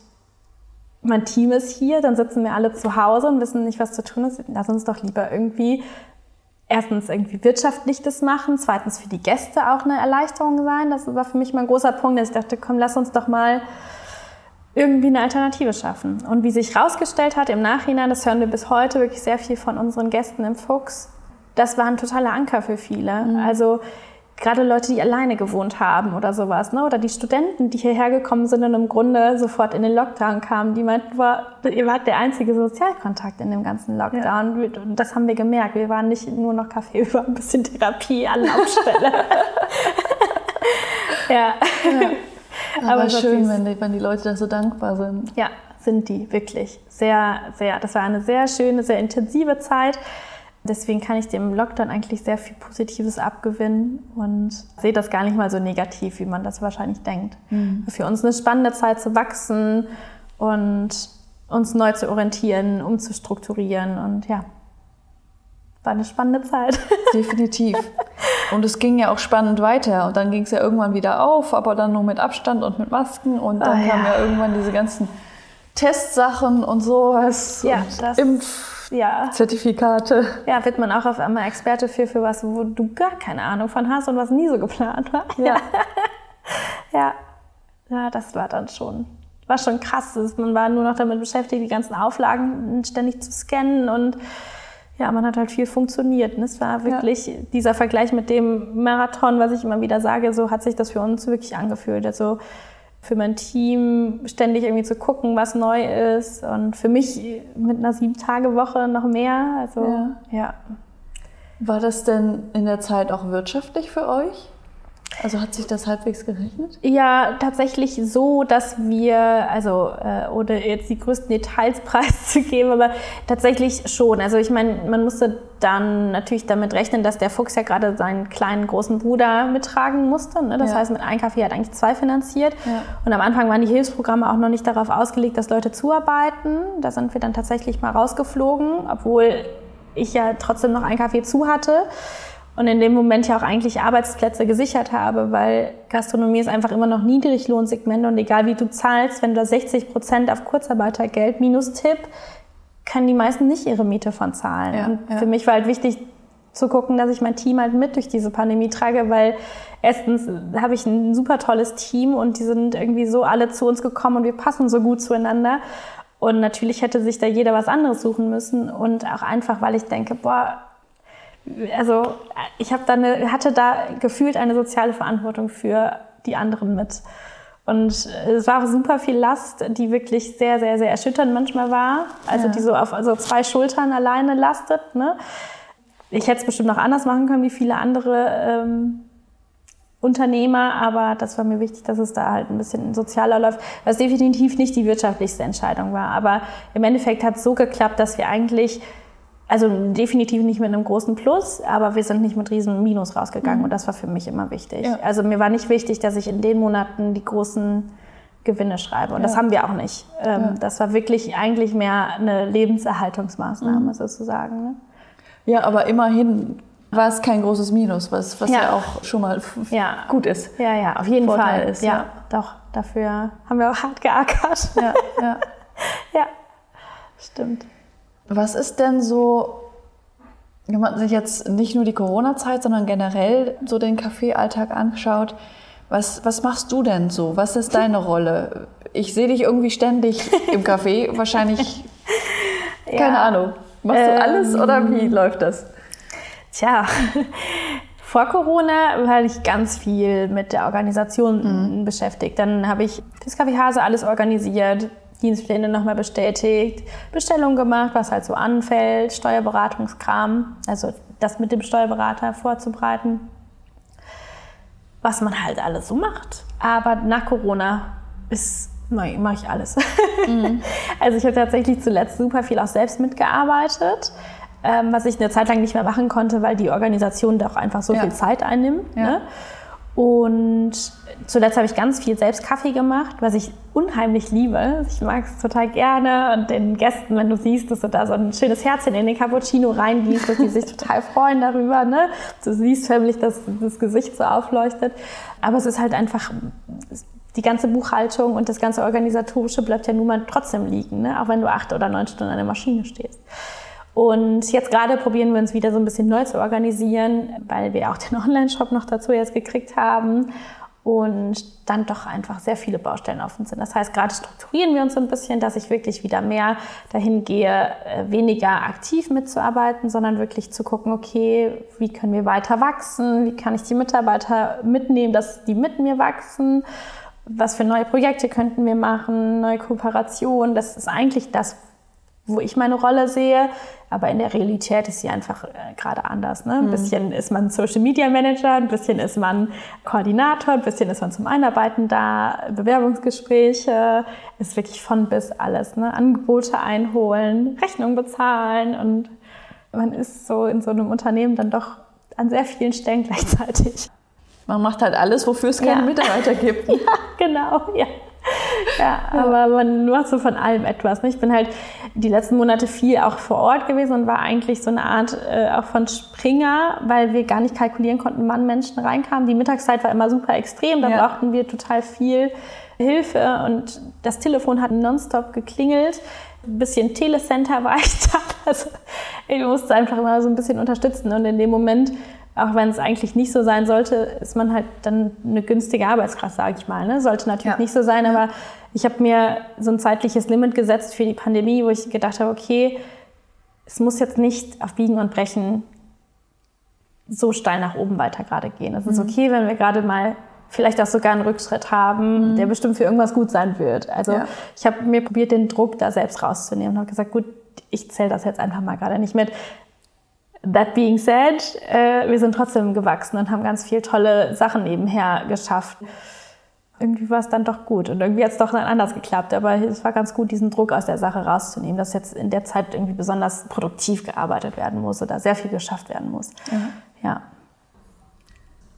Speaker 1: mein Team ist hier, dann sitzen wir alle zu Hause und wissen nicht, was zu tun ist. Lass uns doch lieber irgendwie erstens irgendwie wirtschaftlich das machen, zweitens für die Gäste auch eine Erleichterung sein. Das war für mich mal ein großer Punkt, dass ich dachte, komm, lass uns doch mal irgendwie eine Alternative schaffen. Und wie sich herausgestellt hat im Nachhinein, das hören wir bis heute wirklich sehr viel von unseren Gästen im Fuchs, das war ein totaler Anker für viele. Mhm. Also gerade Leute, die alleine gewohnt haben oder sowas, ne? oder die Studenten, die hierher gekommen sind und im Grunde sofort in den Lockdown kamen, die meinten, boah, ihr wart der einzige Sozialkontakt in dem ganzen Lockdown. Ja. Und das haben wir gemerkt. Wir waren nicht nur noch Kaffee über ein bisschen Therapie an Laufstelle. [LAUGHS]
Speaker 3: ja. ja. Aber, Aber schön, wenn die, wenn die Leute da so dankbar sind.
Speaker 1: Ja, sind die wirklich. Sehr, sehr. Das war eine sehr schöne, sehr intensive Zeit. Deswegen kann ich dem Lockdown eigentlich sehr viel Positives abgewinnen und sehe das gar nicht mal so negativ, wie man das wahrscheinlich denkt. Mhm. Für uns eine spannende Zeit zu wachsen und uns neu zu orientieren, umzustrukturieren und ja, war eine spannende Zeit. [LAUGHS]
Speaker 3: Definitiv. Und es ging ja auch spannend weiter. Und dann ging es ja irgendwann wieder auf, aber dann nur mit Abstand und mit Masken. Und dann oh, kamen ja. ja irgendwann diese ganzen Testsachen und sowas.
Speaker 1: Ja,
Speaker 3: und
Speaker 1: das
Speaker 3: Impf ja. Zertifikate.
Speaker 1: Ja, wird man auch auf einmal Experte für, für was, wo du gar keine Ahnung von hast und was nie so geplant war. Ja. [LAUGHS] ja. Ja, das war dann schon, war schon krass. Man war nur noch damit beschäftigt, die ganzen Auflagen ständig zu scannen und ja, man hat halt viel funktioniert. Und es war wirklich ja. dieser Vergleich mit dem Marathon, was ich immer wieder sage, so hat sich das für uns wirklich angefühlt. Also für mein Team ständig irgendwie zu gucken, was neu ist und für mich mit einer sieben Tage Woche noch mehr. Also ja. ja.
Speaker 3: War das denn in der Zeit auch wirtschaftlich für euch? Also hat sich das halbwegs gerechnet?
Speaker 1: Ja, tatsächlich so, dass wir, also äh, ohne jetzt die größten Details [LAUGHS] preiszugeben, aber tatsächlich schon. Also ich meine, man musste dann natürlich damit rechnen, dass der Fuchs ja gerade seinen kleinen großen Bruder mittragen musste. Ne? Das ja. heißt, mit einem Kaffee hat eigentlich zwei finanziert. Ja. Und am Anfang waren die Hilfsprogramme auch noch nicht darauf ausgelegt, dass Leute zuarbeiten. Da sind wir dann tatsächlich mal rausgeflogen, obwohl ich ja trotzdem noch ein Kaffee zu hatte und in dem Moment ja auch eigentlich Arbeitsplätze gesichert habe, weil Gastronomie ist einfach immer noch Niedriglohnsegment und egal wie du zahlst, wenn du 60 Prozent auf Kurzarbeitergeld minus Tipp, können die meisten nicht ihre Miete von zahlen. Ja, und ja. für mich war halt wichtig zu gucken, dass ich mein Team halt mit durch diese Pandemie trage, weil erstens habe ich ein super tolles Team und die sind irgendwie so alle zu uns gekommen und wir passen so gut zueinander. Und natürlich hätte sich da jeder was anderes suchen müssen und auch einfach, weil ich denke, boah, also ich habe da eine, hatte da gefühlt eine soziale Verantwortung für die anderen mit. Und es war super viel Last, die wirklich sehr, sehr, sehr erschütternd manchmal war. Also ja. die so auf also zwei Schultern alleine lastet. Ne? Ich hätte es bestimmt noch anders machen können, wie viele andere ähm, Unternehmer, aber das war mir wichtig, dass es da halt ein bisschen sozialer läuft, was definitiv nicht die wirtschaftlichste Entscheidung war. Aber im Endeffekt hat es so geklappt, dass wir eigentlich also definitiv nicht mit einem großen Plus, aber wir sind nicht mit riesen Minus rausgegangen mhm. und das war für mich immer wichtig. Ja. Also mir war nicht wichtig, dass ich in den Monaten die großen Gewinne schreibe und ja. das haben wir auch nicht. Ähm, ja. Das war wirklich eigentlich mehr eine Lebenserhaltungsmaßnahme mhm. sozusagen. Ne?
Speaker 3: Ja, aber immerhin war es kein großes Minus, was, was ja. ja auch schon mal gut ist.
Speaker 1: Ja, ja, auf jeden Vorteil Fall. Ist, ja, doch. Dafür haben wir auch hart geackert. Ja, ja. [LAUGHS] ja stimmt.
Speaker 3: Was ist denn so, wenn man sich jetzt nicht nur die Corona-Zeit, sondern generell so den Kaffeealltag anschaut, was, was machst du denn so? Was ist deine Rolle? Ich sehe dich irgendwie ständig [LAUGHS] im Café, wahrscheinlich, ja. keine Ahnung. Machst du alles ähm, oder wie läuft das?
Speaker 1: Tja, [LAUGHS] vor Corona war ich ganz viel mit der Organisation mhm. beschäftigt. Dann habe ich fürs Café Hase alles organisiert, Dienstpläne nochmal bestätigt, Bestellungen gemacht, was halt so anfällt, Steuerberatungskram, also das mit dem Steuerberater vorzubereiten, was man halt alles so macht. Aber nach Corona ist mache ich alles. Mhm. [LAUGHS] Also ich habe tatsächlich zuletzt super viel auch selbst mitgearbeitet, ähm, was ich eine Zeit lang nicht mehr machen konnte, weil die Organisation doch einfach so ja. viel Zeit einnimmt. Ja. Ne? Und zuletzt habe ich ganz viel selbst Kaffee gemacht, was ich unheimlich liebe. Ich mag es total gerne und den Gästen, wenn du siehst, dass du da so ein schönes Herzchen in den Cappuccino reingießt, dass die sich total [LAUGHS] freuen darüber. Ne? Du siehst förmlich, dass das Gesicht so aufleuchtet. Aber es ist halt einfach, die ganze Buchhaltung und das ganze Organisatorische bleibt ja nun mal trotzdem liegen, ne? auch wenn du acht oder neun Stunden an der Maschine stehst. Und jetzt gerade probieren wir uns wieder so ein bisschen neu zu organisieren, weil wir auch den [LAUGHS] Online-Shop noch dazu jetzt gekriegt haben und dann doch einfach sehr viele Baustellen offen sind. Das heißt, gerade strukturieren wir uns so ein bisschen, dass ich wirklich wieder mehr dahin gehe, äh, weniger aktiv mitzuarbeiten, sondern wirklich zu gucken, okay, wie können wir weiter wachsen? Wie kann ich die Mitarbeiter mitnehmen, dass die mit mir wachsen? Was für neue Projekte könnten wir machen? Neue Kooperationen? Das ist eigentlich das, wo ich meine Rolle sehe. Aber in der Realität ist sie einfach äh, gerade anders. Ne? Ein mhm. bisschen ist man Social Media Manager, ein bisschen ist man Koordinator, ein bisschen ist man zum Einarbeiten da, Bewerbungsgespräche, ist wirklich von bis alles. Ne? Angebote einholen, Rechnung bezahlen und man ist so in so einem Unternehmen dann doch an sehr vielen Stellen [LAUGHS] gleichzeitig.
Speaker 3: Man macht halt alles, wofür es keine ja. Mitarbeiter gibt. [LAUGHS]
Speaker 1: ja, genau, ja. [LAUGHS] Ja, aber man macht so von allem etwas. Ne? Ich bin halt die letzten Monate viel auch vor Ort gewesen und war eigentlich so eine Art äh, auch von Springer, weil wir gar nicht kalkulieren konnten, wann Menschen reinkamen. Die Mittagszeit war immer super extrem, da ja. brauchten wir total viel Hilfe und das Telefon hat nonstop geklingelt. Ein bisschen Telecenter war [LAUGHS] ich da. Also ich musste einfach immer so ein bisschen unterstützen und in dem Moment auch wenn es eigentlich nicht so sein sollte, ist man halt dann eine günstige Arbeitskraft, sage ich mal. Ne? Sollte natürlich ja. nicht so sein, aber ich habe mir so ein zeitliches Limit gesetzt für die Pandemie, wo ich gedacht habe, okay, es muss jetzt nicht auf Biegen und Brechen so steil nach oben weiter gerade gehen. Es mhm. ist okay, wenn wir gerade mal vielleicht auch sogar einen Rückschritt haben, mhm. der bestimmt für irgendwas gut sein wird. Also ja. ich habe mir probiert, den Druck da selbst rauszunehmen und habe gesagt, gut, ich zähle das jetzt einfach mal gerade nicht mit. That being said, äh, wir sind trotzdem gewachsen und haben ganz viel tolle Sachen nebenher geschafft. Irgendwie war es dann doch gut und irgendwie hat es doch dann anders geklappt. Aber es war ganz gut, diesen Druck aus der Sache rauszunehmen, dass jetzt in der Zeit irgendwie besonders produktiv gearbeitet werden muss oder sehr viel geschafft werden muss.
Speaker 3: Mhm. Ja.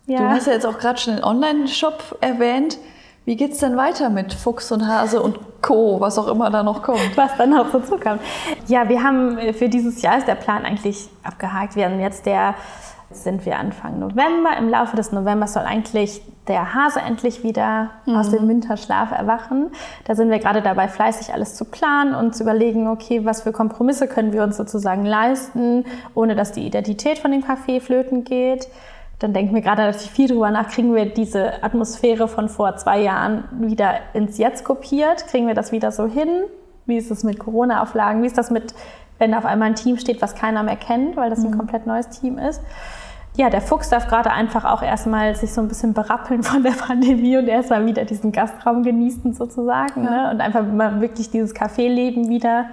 Speaker 3: ja. Du hast ja jetzt auch gerade schon den Online-Shop erwähnt. Wie geht's denn weiter mit Fuchs und Hase und Co., was auch immer da noch kommt?
Speaker 1: Was dann noch dazu kommt. Ja, wir haben äh, für dieses Jahr ist der Plan eigentlich abgehakt. Wir haben jetzt der, sind wir Anfang November. Im Laufe des Novembers soll eigentlich der Hase endlich wieder mhm. aus dem Winterschlaf erwachen. Da sind wir gerade dabei, fleißig alles zu planen und zu überlegen, okay, was für Kompromisse können wir uns sozusagen leisten, ohne dass die Identität von dem Café flöten geht dann denken wir gerade relativ viel drüber nach, kriegen wir diese Atmosphäre von vor zwei Jahren wieder ins Jetzt kopiert? Kriegen wir das wieder so hin? Wie ist es mit Corona-Auflagen? Wie ist das mit, wenn auf einmal ein Team steht, was keiner mehr kennt, weil das ein mhm. komplett neues Team ist? Ja, der Fuchs darf gerade einfach auch erstmal sich so ein bisschen berappeln von der [LAUGHS] Pandemie und erstmal wieder diesen Gastraum genießen sozusagen ja. ne? und einfach mal wirklich dieses Kaffeeleben wieder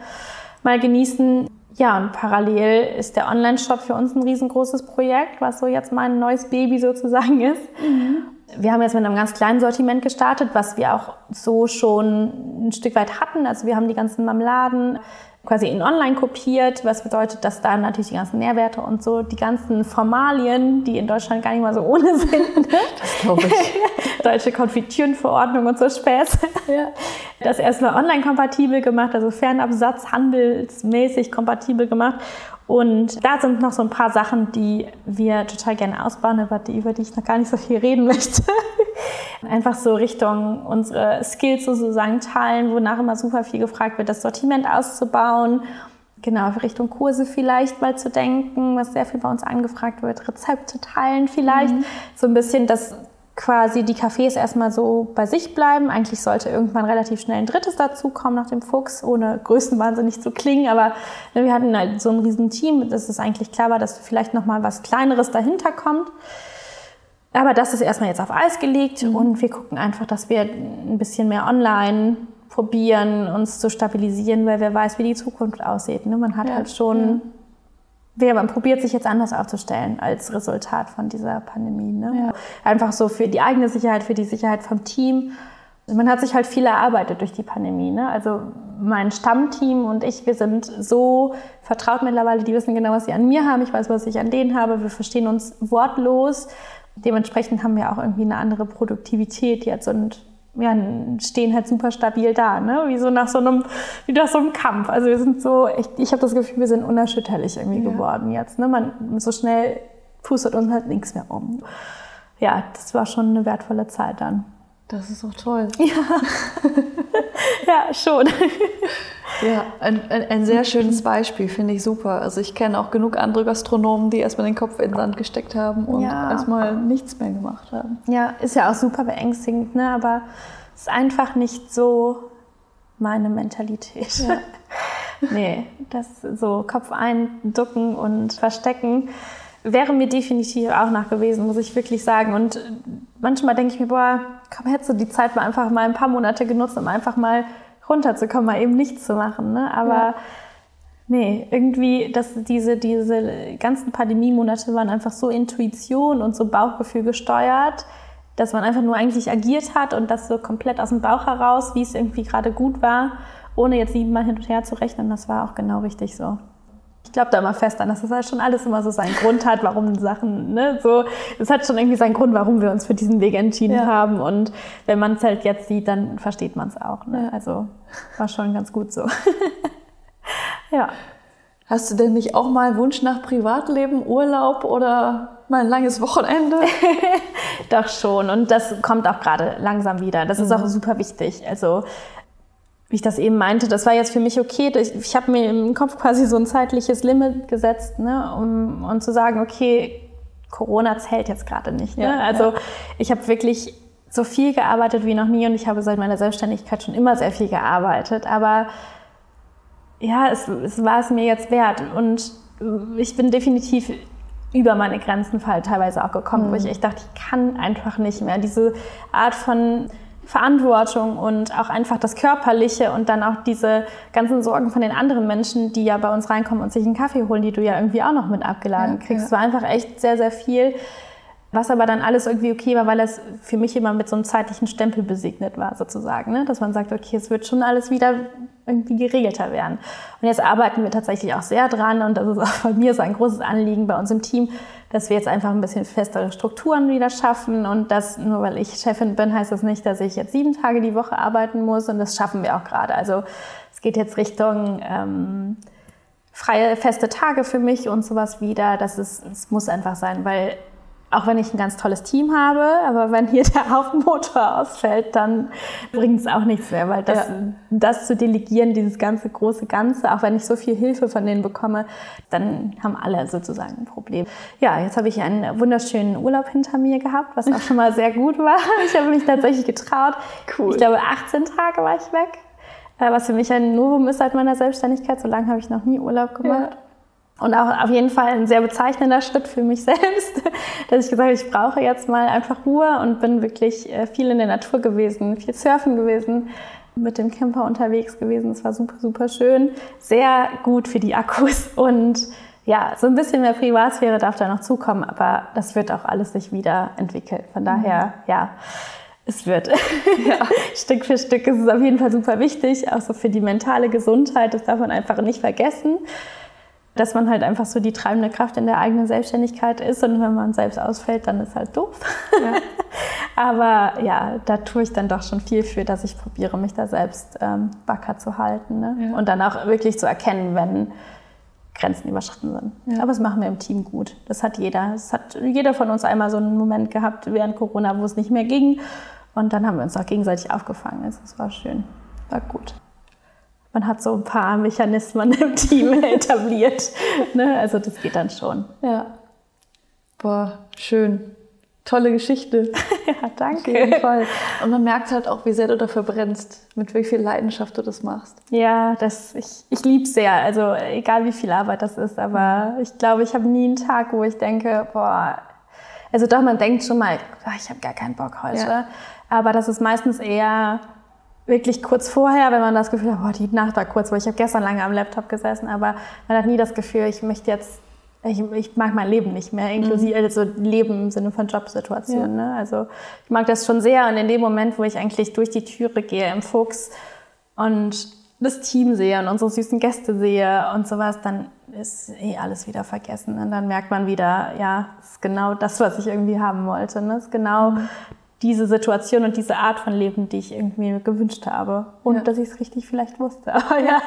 Speaker 1: mal genießen. Ja, und parallel ist der Online-Shop für uns ein riesengroßes Projekt, was so jetzt mein neues Baby sozusagen [LAUGHS] ist. Mhm. Wir haben jetzt mit einem ganz kleinen Sortiment gestartet, was wir auch so schon ein Stück weit hatten. Also wir haben die ganzen Marmeladen, quasi in online kopiert, was bedeutet, dass da natürlich die ganzen Nährwerte und so, die ganzen Formalien, die in Deutschland gar nicht mal so ohne [LAUGHS] sind. Ne? Das glaube ich. [LAUGHS] Deutsche Konfitürenverordnung und so Späße. Ja. Das erstmal online kompatibel gemacht, also Fernabsatz, handelsmäßig kompatibel gemacht. Und da sind noch so ein paar Sachen, die wir total gerne ausbauen, über die, über die ich noch gar nicht so viel reden [LAUGHS] möchte. Einfach so Richtung unsere Skills sozusagen teilen, wonach immer super viel gefragt wird, das Sortiment auszubauen. Genau, Richtung Kurse vielleicht mal zu denken, was sehr viel bei uns angefragt wird. Rezepte teilen vielleicht. Mhm. So ein bisschen das quasi die Cafés erstmal so bei sich bleiben. Eigentlich sollte irgendwann relativ schnell ein drittes dazukommen nach dem Fuchs, ohne größenwahnsinnig zu klingen. Aber ne, wir hatten halt so ein riesen Team, dass es eigentlich klar war, dass vielleicht noch mal was Kleineres dahinter kommt. Aber das ist erstmal jetzt auf Eis gelegt mhm. und wir gucken einfach, dass wir ein bisschen mehr online probieren, uns zu stabilisieren, weil wer weiß, wie die Zukunft aussieht. Ne? Man hat ja, halt schon ja man probiert sich jetzt anders aufzustellen als Resultat von dieser Pandemie. Ne? Ja. Einfach so für die eigene Sicherheit, für die Sicherheit vom Team. Man hat sich halt viel erarbeitet durch die Pandemie. Ne? Also mein Stammteam und ich, wir sind so vertraut mittlerweile. Die wissen genau, was sie an mir haben. Ich weiß, was ich an denen habe. Wir verstehen uns wortlos. Dementsprechend haben wir auch irgendwie eine andere Produktivität jetzt und ja, stehen halt super stabil da, ne? Wie so nach so einem, wie nach so einem Kampf. Also wir sind so, ich, ich habe das Gefühl, wir sind unerschütterlich irgendwie ja. geworden jetzt. Ne? Man so schnell pustet uns halt nichts mehr um. Ja, das war schon eine wertvolle Zeit dann.
Speaker 3: Das ist auch toll.
Speaker 1: Ja, [LAUGHS] ja schon.
Speaker 3: Ja, ein, ein, ein, sehr schönes Beispiel, finde ich super. Also ich kenne auch genug andere Gastronomen, die erstmal den Kopf in den Sand gesteckt haben und ja. erstmal nichts mehr gemacht haben.
Speaker 1: Ja, ist ja auch super beängstigend, ne? aber es ist einfach nicht so meine Mentalität. Ja. [LAUGHS] nee, das so Kopf einducken und verstecken wäre mir definitiv auch nach gewesen, muss ich wirklich sagen. Und manchmal denke ich mir, boah, komm, hättest du die Zeit mal einfach mal ein paar Monate genutzt, um einfach mal runterzukommen, mal eben nichts zu machen. Ne? Aber ja. nee, irgendwie, dass diese, diese ganzen Pandemie-Monate waren einfach so Intuition und so Bauchgefühl gesteuert, dass man einfach nur eigentlich agiert hat und das so komplett aus dem Bauch heraus, wie es irgendwie gerade gut war, ohne jetzt siebenmal hin und her zu rechnen. Das war auch genau richtig so ich glaube da immer fest an, dass das halt schon alles immer so seinen Grund hat, warum Sachen, ne, so, es hat schon irgendwie seinen Grund, warum wir uns für diesen Weg entschieden ja. haben. Und wenn man es halt jetzt sieht, dann versteht man es auch. Ne? Also war schon ganz gut so. [LAUGHS]
Speaker 3: ja. Hast du denn nicht auch mal Wunsch nach Privatleben, Urlaub oder mal ein langes Wochenende? [LAUGHS]
Speaker 1: Doch schon. Und das kommt auch gerade langsam wieder. Das ist mhm. auch super wichtig. Also wie ich das eben meinte, das war jetzt für mich okay. Ich, ich habe mir im Kopf quasi so ein zeitliches Limit gesetzt, ne, um, um zu sagen, okay, Corona zählt jetzt gerade nicht. Ne? Ja, also ja. ich habe wirklich so viel gearbeitet wie noch nie und ich habe seit meiner Selbstständigkeit schon immer sehr viel gearbeitet. Aber ja, es, es war es mir jetzt wert und ich bin definitiv über meine Grenzen teilweise auch gekommen, mhm. wo ich echt dachte, ich kann einfach nicht mehr. Diese Art von Verantwortung und auch einfach das Körperliche und dann auch diese ganzen Sorgen von den anderen Menschen, die ja bei uns reinkommen und sich einen Kaffee holen, die du ja irgendwie auch noch mit abgeladen ja, kriegst. Es war einfach echt sehr, sehr viel. Was aber dann alles irgendwie okay war, weil es für mich immer mit so einem zeitlichen Stempel besegnet war, sozusagen. Ne? Dass man sagt, okay, es wird schon alles wieder irgendwie geregelter werden. Und jetzt arbeiten wir tatsächlich auch sehr dran und das ist auch bei mir so ein großes Anliegen bei uns im Team, dass wir jetzt einfach ein bisschen festere Strukturen wieder schaffen und das, nur weil ich Chefin bin, heißt das nicht, dass ich jetzt sieben Tage die Woche arbeiten muss und das schaffen wir auch gerade. Also es geht jetzt Richtung ähm, freie, feste Tage für mich und sowas wieder. Das ist, es muss einfach sein, weil auch wenn ich ein ganz tolles Team habe, aber wenn hier der [LAUGHS] Hauptmotor ausfällt, dann bringt es auch nichts mehr, weil das, ja. das zu delegieren, dieses ganze große Ganze, auch wenn ich so viel Hilfe von denen bekomme, dann haben alle sozusagen ein Problem. Ja, jetzt habe ich einen wunderschönen Urlaub hinter mir gehabt, was auch schon mal sehr gut war. [LAUGHS] Ich habe mich tatsächlich getraut. Cool. Ich glaube, 18 Tage war ich weg, äh, was für mich ein Novum ist seit meiner Selbstständigkeit. So lange habe ich noch nie Urlaub gemacht. Ja. Und auch auf jeden Fall ein sehr bezeichnender Schritt für mich [LAUGHS] selbst, dass ich gesagt habe, ich brauche jetzt mal einfach Ruhe und bin wirklich äh, viel in der Natur gewesen, viel surfen gewesen, mit dem Camper unterwegs gewesen. Es war super, super schön. Sehr gut für die Akkus und ja, so ein bisschen mehr Privatsphäre darf da noch zukommen, aber das wird auch alles sich wieder entwickeln. Von daher, mhm. ja, es wird. Ja. [LAUGHS] Stück für Stück ist es auf jeden Fall super wichtig, auch so für die mentale Gesundheit. Das darf man einfach nicht vergessen dass man halt einfach so die treibende Kraft in der eigenen Selbstständigkeit ist und wenn man selbst ausfällt, dann ist halt doof. Ja. [LAUGHS] Aber ja, da tue ich dann doch schon viel für, dass ich probiere, mich da selbst ähm, wacker zu halten ne? ja. und dann auch wirklich zu erkennen, wenn Grenzen überschritten sind. Ja. Aber das machen wir im Team gut. Das hat jeder. Es hat jeder von uns einmal so einen Moment gehabt während Corona, wo es nicht mehr ging. Und dann haben wir uns auch gegenseitig aufgefangen. Also, das war schön. War gut man hat so ein paar Mechanismen [LAUGHS] im Team [LAUGHS] etabliert. Ne? Also das geht dann schon.
Speaker 3: Ja. Boah, schön. Tolle Geschichte. [LAUGHS]
Speaker 1: ja, danke. Auf
Speaker 3: jeden Fall. Und man merkt halt auch, wie sehr du dafür brennst, mit wie viel Leidenschaft du das machst.
Speaker 1: Ja, das, ich, ich liebe es sehr. Also egal wie viel Arbeit das ist, aber ich glaube, ich habe nie einen Tag, wo ich denke, boah, also doch, man denkt schon mal, ich habe gar keinen Bock heute. Ja. Aber das ist meistens eher wirklich kurz vorher, wenn man das Gefühl hat, boah, die Nacht war kurz, weil ich habe gestern lange am Laptop gesessen, aber man hat nie das Gefühl, ich möchte jetzt, ich, ich mag mein Leben nicht mehr, inklusive mhm. also Leben im Sinne von Jobsituationen. Ja. Ne? Also ich mag das schon sehr und in dem Moment, wo ich eigentlich durch die Türe gehe im Fuchs und das Team sehe und unsere süßen Gäste sehe und sowas, dann ist eh alles wieder vergessen. Und dann merkt man wieder, ja, ist genau das, was ich irgendwie haben wollte. Ne? Ist genau mhm. Diese Situation und diese Art von Leben, die ich irgendwie gewünscht habe. Und ja. dass ich es richtig vielleicht wusste. [LAUGHS] Aber ja.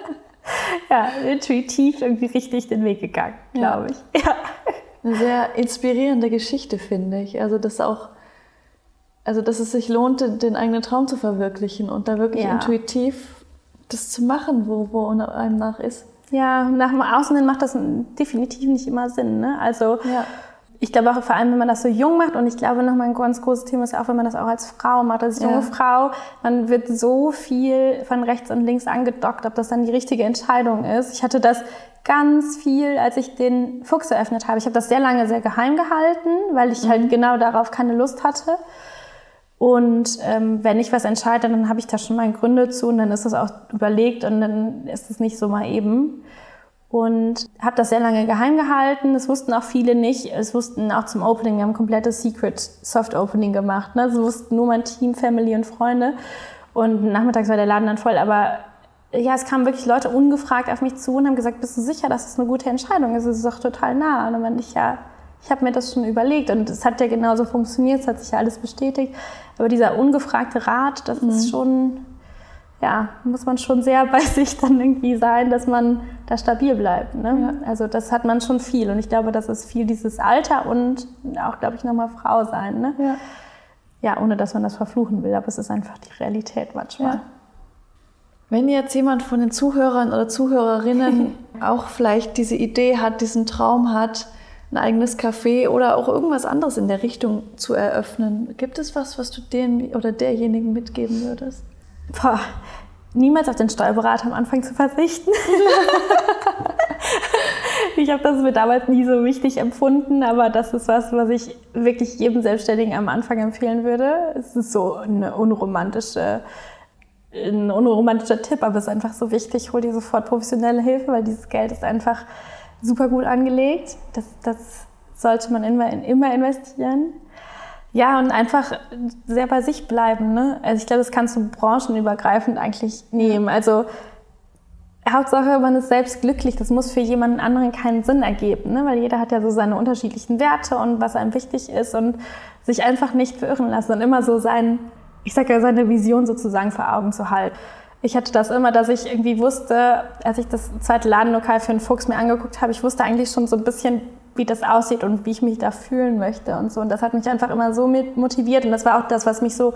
Speaker 1: [LAUGHS] ja, intuitiv irgendwie richtig den Weg gegangen, glaube ich. [LAUGHS] Ja.
Speaker 3: Eine sehr inspirierende Geschichte, finde ich. Also, dass auch, also, dass es sich lohnt, den eigenen Traum zu verwirklichen und da wirklich ja. intuitiv das zu machen, wo, wo einem nach ist.
Speaker 1: Ja, nach dem Außen hin macht das definitiv nicht immer Sinn. Ne? Also, ja ich glaube auch vor allem, wenn man das so jung macht und ich glaube nochmal ein ganz großes Thema ist auch, wenn man das auch als Frau macht, als junge ja. Frau, man wird so viel von rechts und links angedockt, ob das dann die richtige Entscheidung ist. Ich hatte das ganz viel, als ich den Fuchs eröffnet habe. Ich habe das sehr lange sehr geheim gehalten, weil ich halt mhm. halt genau darauf keine Lust hatte. Und ähm, wenn ich was entscheide, dann habe ich da schon meine Gründe zu und dann ist das auch überlegt und dann ist es nicht so mal eben und habe das sehr lange geheim gehalten. Das wussten auch viele nicht. Es wussten auch zum Opening, wir haben ein komplettes Secret Soft Opening gemacht. Ne? Das wussten nur mein Team, Family und Freunde. Und nachmittags war der Laden dann voll. Aber ja, es kamen wirklich Leute ungefragt auf mich zu und haben gesagt, bist du sicher, dass es eine gute Entscheidung ist? Es ist doch total nah. Und dann meinte ich, ja, ich habe mir das schon überlegt und es hat ja genauso funktioniert, es hat sich ja alles bestätigt. Aber dieser ungefragte Rat, das mhm. ist schon ja, muss man schon sehr [LAUGHS] bei sich dann irgendwie sein, dass man da stabil bleibt. Ne? Ja. Also das hat man schon viel. Und ich glaube, das ist viel dieses Alter und auch, glaube ich, nochmal Frau sein. Ne? Ja. ja, ohne dass man das verfluchen will, aber es ist einfach die Realität manchmal. Ja.
Speaker 3: Wenn jetzt jemand von den Zuhörern oder Zuhörerinnen [LAUGHS] auch vielleicht diese Idee hat, diesen Traum hat, ein eigenes Café oder auch irgendwas anderes in der Richtung zu eröffnen, gibt es was, was du dem oder derjenigen mitgeben würdest?
Speaker 1: Boah, niemals auf den Steuerberater am Anfang zu verzichten. [LAUGHS] ich habe das mir damals nie so wichtig empfunden, aber das ist was, was ich wirklich jedem Selbstständigen am Anfang empfehlen würde. Es ist so eine unromantische ein unromantischer Tipp, aber es ist einfach so wichtig, hol dir sofort professionelle Hilfe, weil dieses Geld ist einfach super gut angelegt. Das, das sollte man immer, immer investieren. Ja, und einfach sehr bei sich bleiben. Ne? Also ich glaube, das kannst du branchenübergreifend eigentlich nehmen. Also Hauptsache, man ist selbst glücklich. Das muss für jemanden anderen keinen Sinn ergeben, ne? weil jeder hat ja so seine unterschiedlichen Werte und was einem wichtig ist und sich einfach nicht beirren lassen und immer so sein, ich sage ja, seine Vision sozusagen vor Augen zu halten. Ich hatte das immer, dass ich irgendwie wusste, als ich das zweite Ladenlokal für einen Fuchs mir angeguckt habe, ich wusste eigentlich schon so ein bisschen, wie das aussieht und wie ich mich da fühlen möchte und so. Und das hat mich einfach immer so motiviert. Und das war auch das, was mich so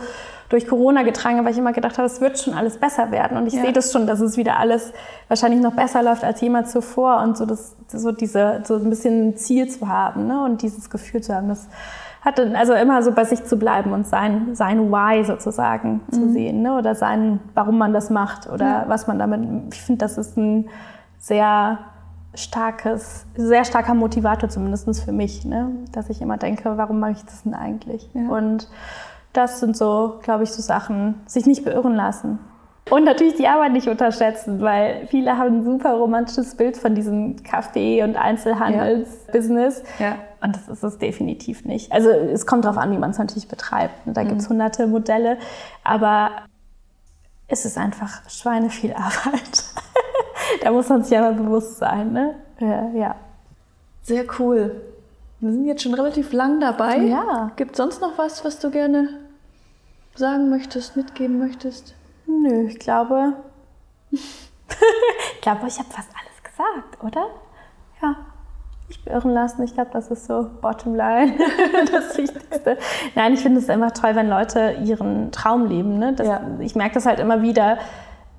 Speaker 1: durch Corona getragen hat, weil ich immer gedacht habe, es wird schon alles besser werden. Und ich ja. sehe das schon, dass es wieder alles wahrscheinlich noch besser läuft als jemals zuvor. Und so, das, so diese, so ein bisschen ein Ziel zu haben ne? und dieses Gefühl zu haben, das hat also immer so bei sich zu bleiben und sein, sein Why sozusagen mhm. zu sehen ne? oder sein, warum man das macht oder ja. was man damit, ich finde, das ist ein sehr starkes, sehr starker Motivator, zumindest für mich, ne? dass ich immer denke, warum mache ich das denn eigentlich? Ja. Und das sind so, glaube ich, so Sachen, sich nicht beirren lassen. Und natürlich die Arbeit nicht unterschätzen, weil viele haben ein super romantisches Bild von diesem Kaffee- und Einzelhandelsbusiness. Ja. ja. Und das ist es definitiv nicht. Also es kommt darauf an, wie man es natürlich betreibt. Da mhm. gibt es hunderte Modelle. Aber es ist einfach Schweine viel Arbeit da muss man sich aber bewusst sein. Ne? Ja.
Speaker 3: Sehr cool. Wir sind jetzt schon relativ lang dabei.
Speaker 1: Ja.
Speaker 3: Gibt es sonst noch was, was du gerne sagen möchtest, mitgeben möchtest?
Speaker 1: Nö, ich glaube, [LAUGHS] ich glaube, ich habe fast alles gesagt, oder? Ja. Ich beirren lassen. Ich glaube, das ist so Bottomline, [LAUGHS] das Wichtigste. Nein, ich finde es einfach toll, wenn Leute ihren Traum leben. Ne? Das, ja. Ich merke das halt immer wieder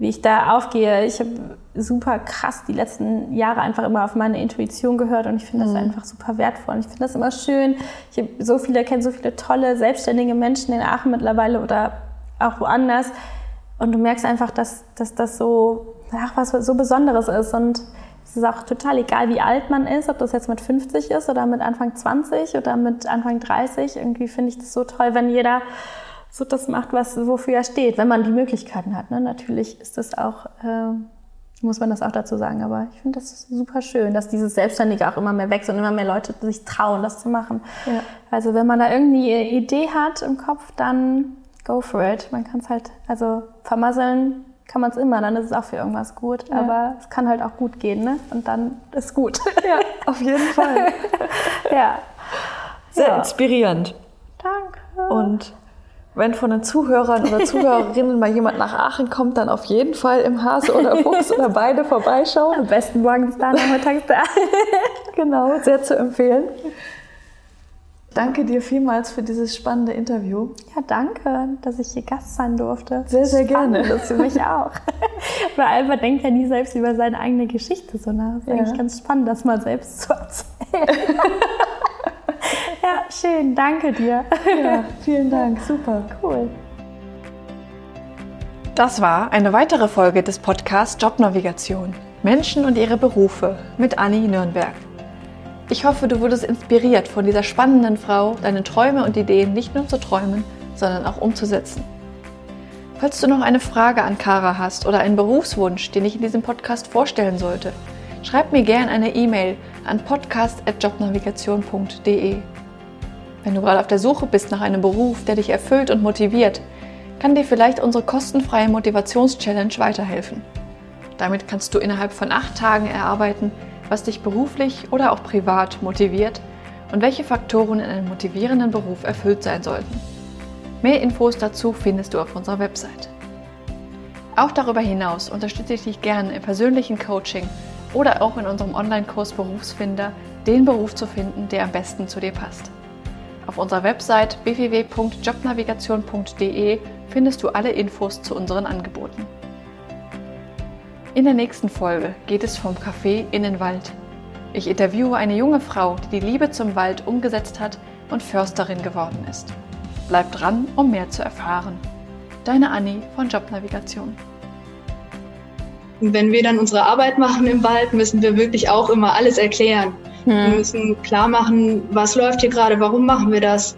Speaker 1: wie ich da aufgehe. Ich habe super krass die letzten Jahre einfach immer auf meine Intuition gehört und ich finde das mhm. einfach super wertvoll. Und ich finde das immer schön. Ich habe so viele, kenne so viele tolle, selbstständige Menschen in Aachen mittlerweile oder auch woanders. Und du merkst einfach, dass, dass das so, ach, was so Besonderes ist. Und es ist auch total egal, wie alt man ist, ob das jetzt mit 50 ist oder mit Anfang 20 oder mit Anfang 30. Irgendwie finde ich das so toll, wenn jeder so das macht, was, wofür er steht, wenn man die Möglichkeiten hat. Ne? Natürlich ist das auch, äh, muss man das auch dazu sagen, aber ich finde das super schön, dass dieses Selbstständige auch immer mehr wächst und immer mehr Leute sich trauen, das zu machen. Ja. Also wenn man da irgendwie eine Idee hat im Kopf, dann go for it. Man kann es halt, also vermasseln kann man es immer, dann ist es auch für irgendwas gut. Ja. Aber es kann halt auch gut gehen, ne? Und dann ist gut. [LAUGHS]
Speaker 3: Ja, auf jeden Fall. [LAUGHS]
Speaker 1: ja.
Speaker 3: Sehr ja. inspirierend.
Speaker 1: Danke.
Speaker 3: Und wenn von den Zuhörern oder [LAUGHS] Zuhörerinnen mal jemand nach Aachen kommt, dann auf jeden Fall im Hase oder Fuchs oder beide vorbeischauen.
Speaker 1: Am besten morgens da, nachmittags da. [LAUGHS]
Speaker 3: genau, sehr zu empfehlen. Danke dir vielmals für dieses spannende Interview.
Speaker 1: Ja, danke, dass ich hier Gast sein durfte.
Speaker 3: Sehr, sehr Spannend, gerne.
Speaker 1: Das für mich auch. [LAUGHS] Weil Albert denkt ja nie selbst über seine eigene Geschichte so nach. Das ist ja. eigentlich ganz spannend, das mal selbst zu erzählen. Ja, schön. Danke dir.
Speaker 3: Ja, vielen Dank. Super.
Speaker 1: Cool.
Speaker 2: Das war eine weitere Folge des Podcasts Jobnavigation. Menschen und ihre Berufe mit Anni Nürnberg. Ich hoffe, du wurdest inspiriert von dieser spannenden Frau, deine Träume und Ideen nicht nur zu träumen, sondern auch umzusetzen. Falls du noch eine Frage an Kara hast oder einen Berufswunsch, den ich in diesem Podcast vorstellen sollte, schreib mir gerne eine E-Mail an podcast.jobnavigation.de. Wenn du gerade auf der Suche bist nach einem Beruf, der dich erfüllt und motiviert, kann dir vielleicht unsere kostenfreie Motivations-Challenge weiterhelfen. Damit kannst du innerhalb von acht Tagen erarbeiten, was dich beruflich oder auch privat motiviert und welche Faktoren in einem motivierenden Beruf erfüllt sein sollten. Mehr Infos dazu findest du auf unserer Website. Auch darüber hinaus unterstütze ich dich gerne im persönlichen Coaching oder auch in unserem Online-Kurs Berufsfinder, den Beruf zu finden, der am besten zu dir passt. Auf unserer Website www.jobnavigation.de findest du alle Infos zu unseren Angeboten. In der nächsten Folge geht es vom Café in den Wald. Ich interviewe eine junge Frau, die die Liebe zum Wald umgesetzt hat und Försterin geworden ist. Bleib dran, um mehr zu erfahren. Deine Anni von Jobnavigation.
Speaker 4: Wenn wir dann unsere Arbeit machen im Wald, müssen wir wirklich auch immer alles erklären. Hm. Wir müssen klar machen, was läuft hier gerade, warum machen wir das.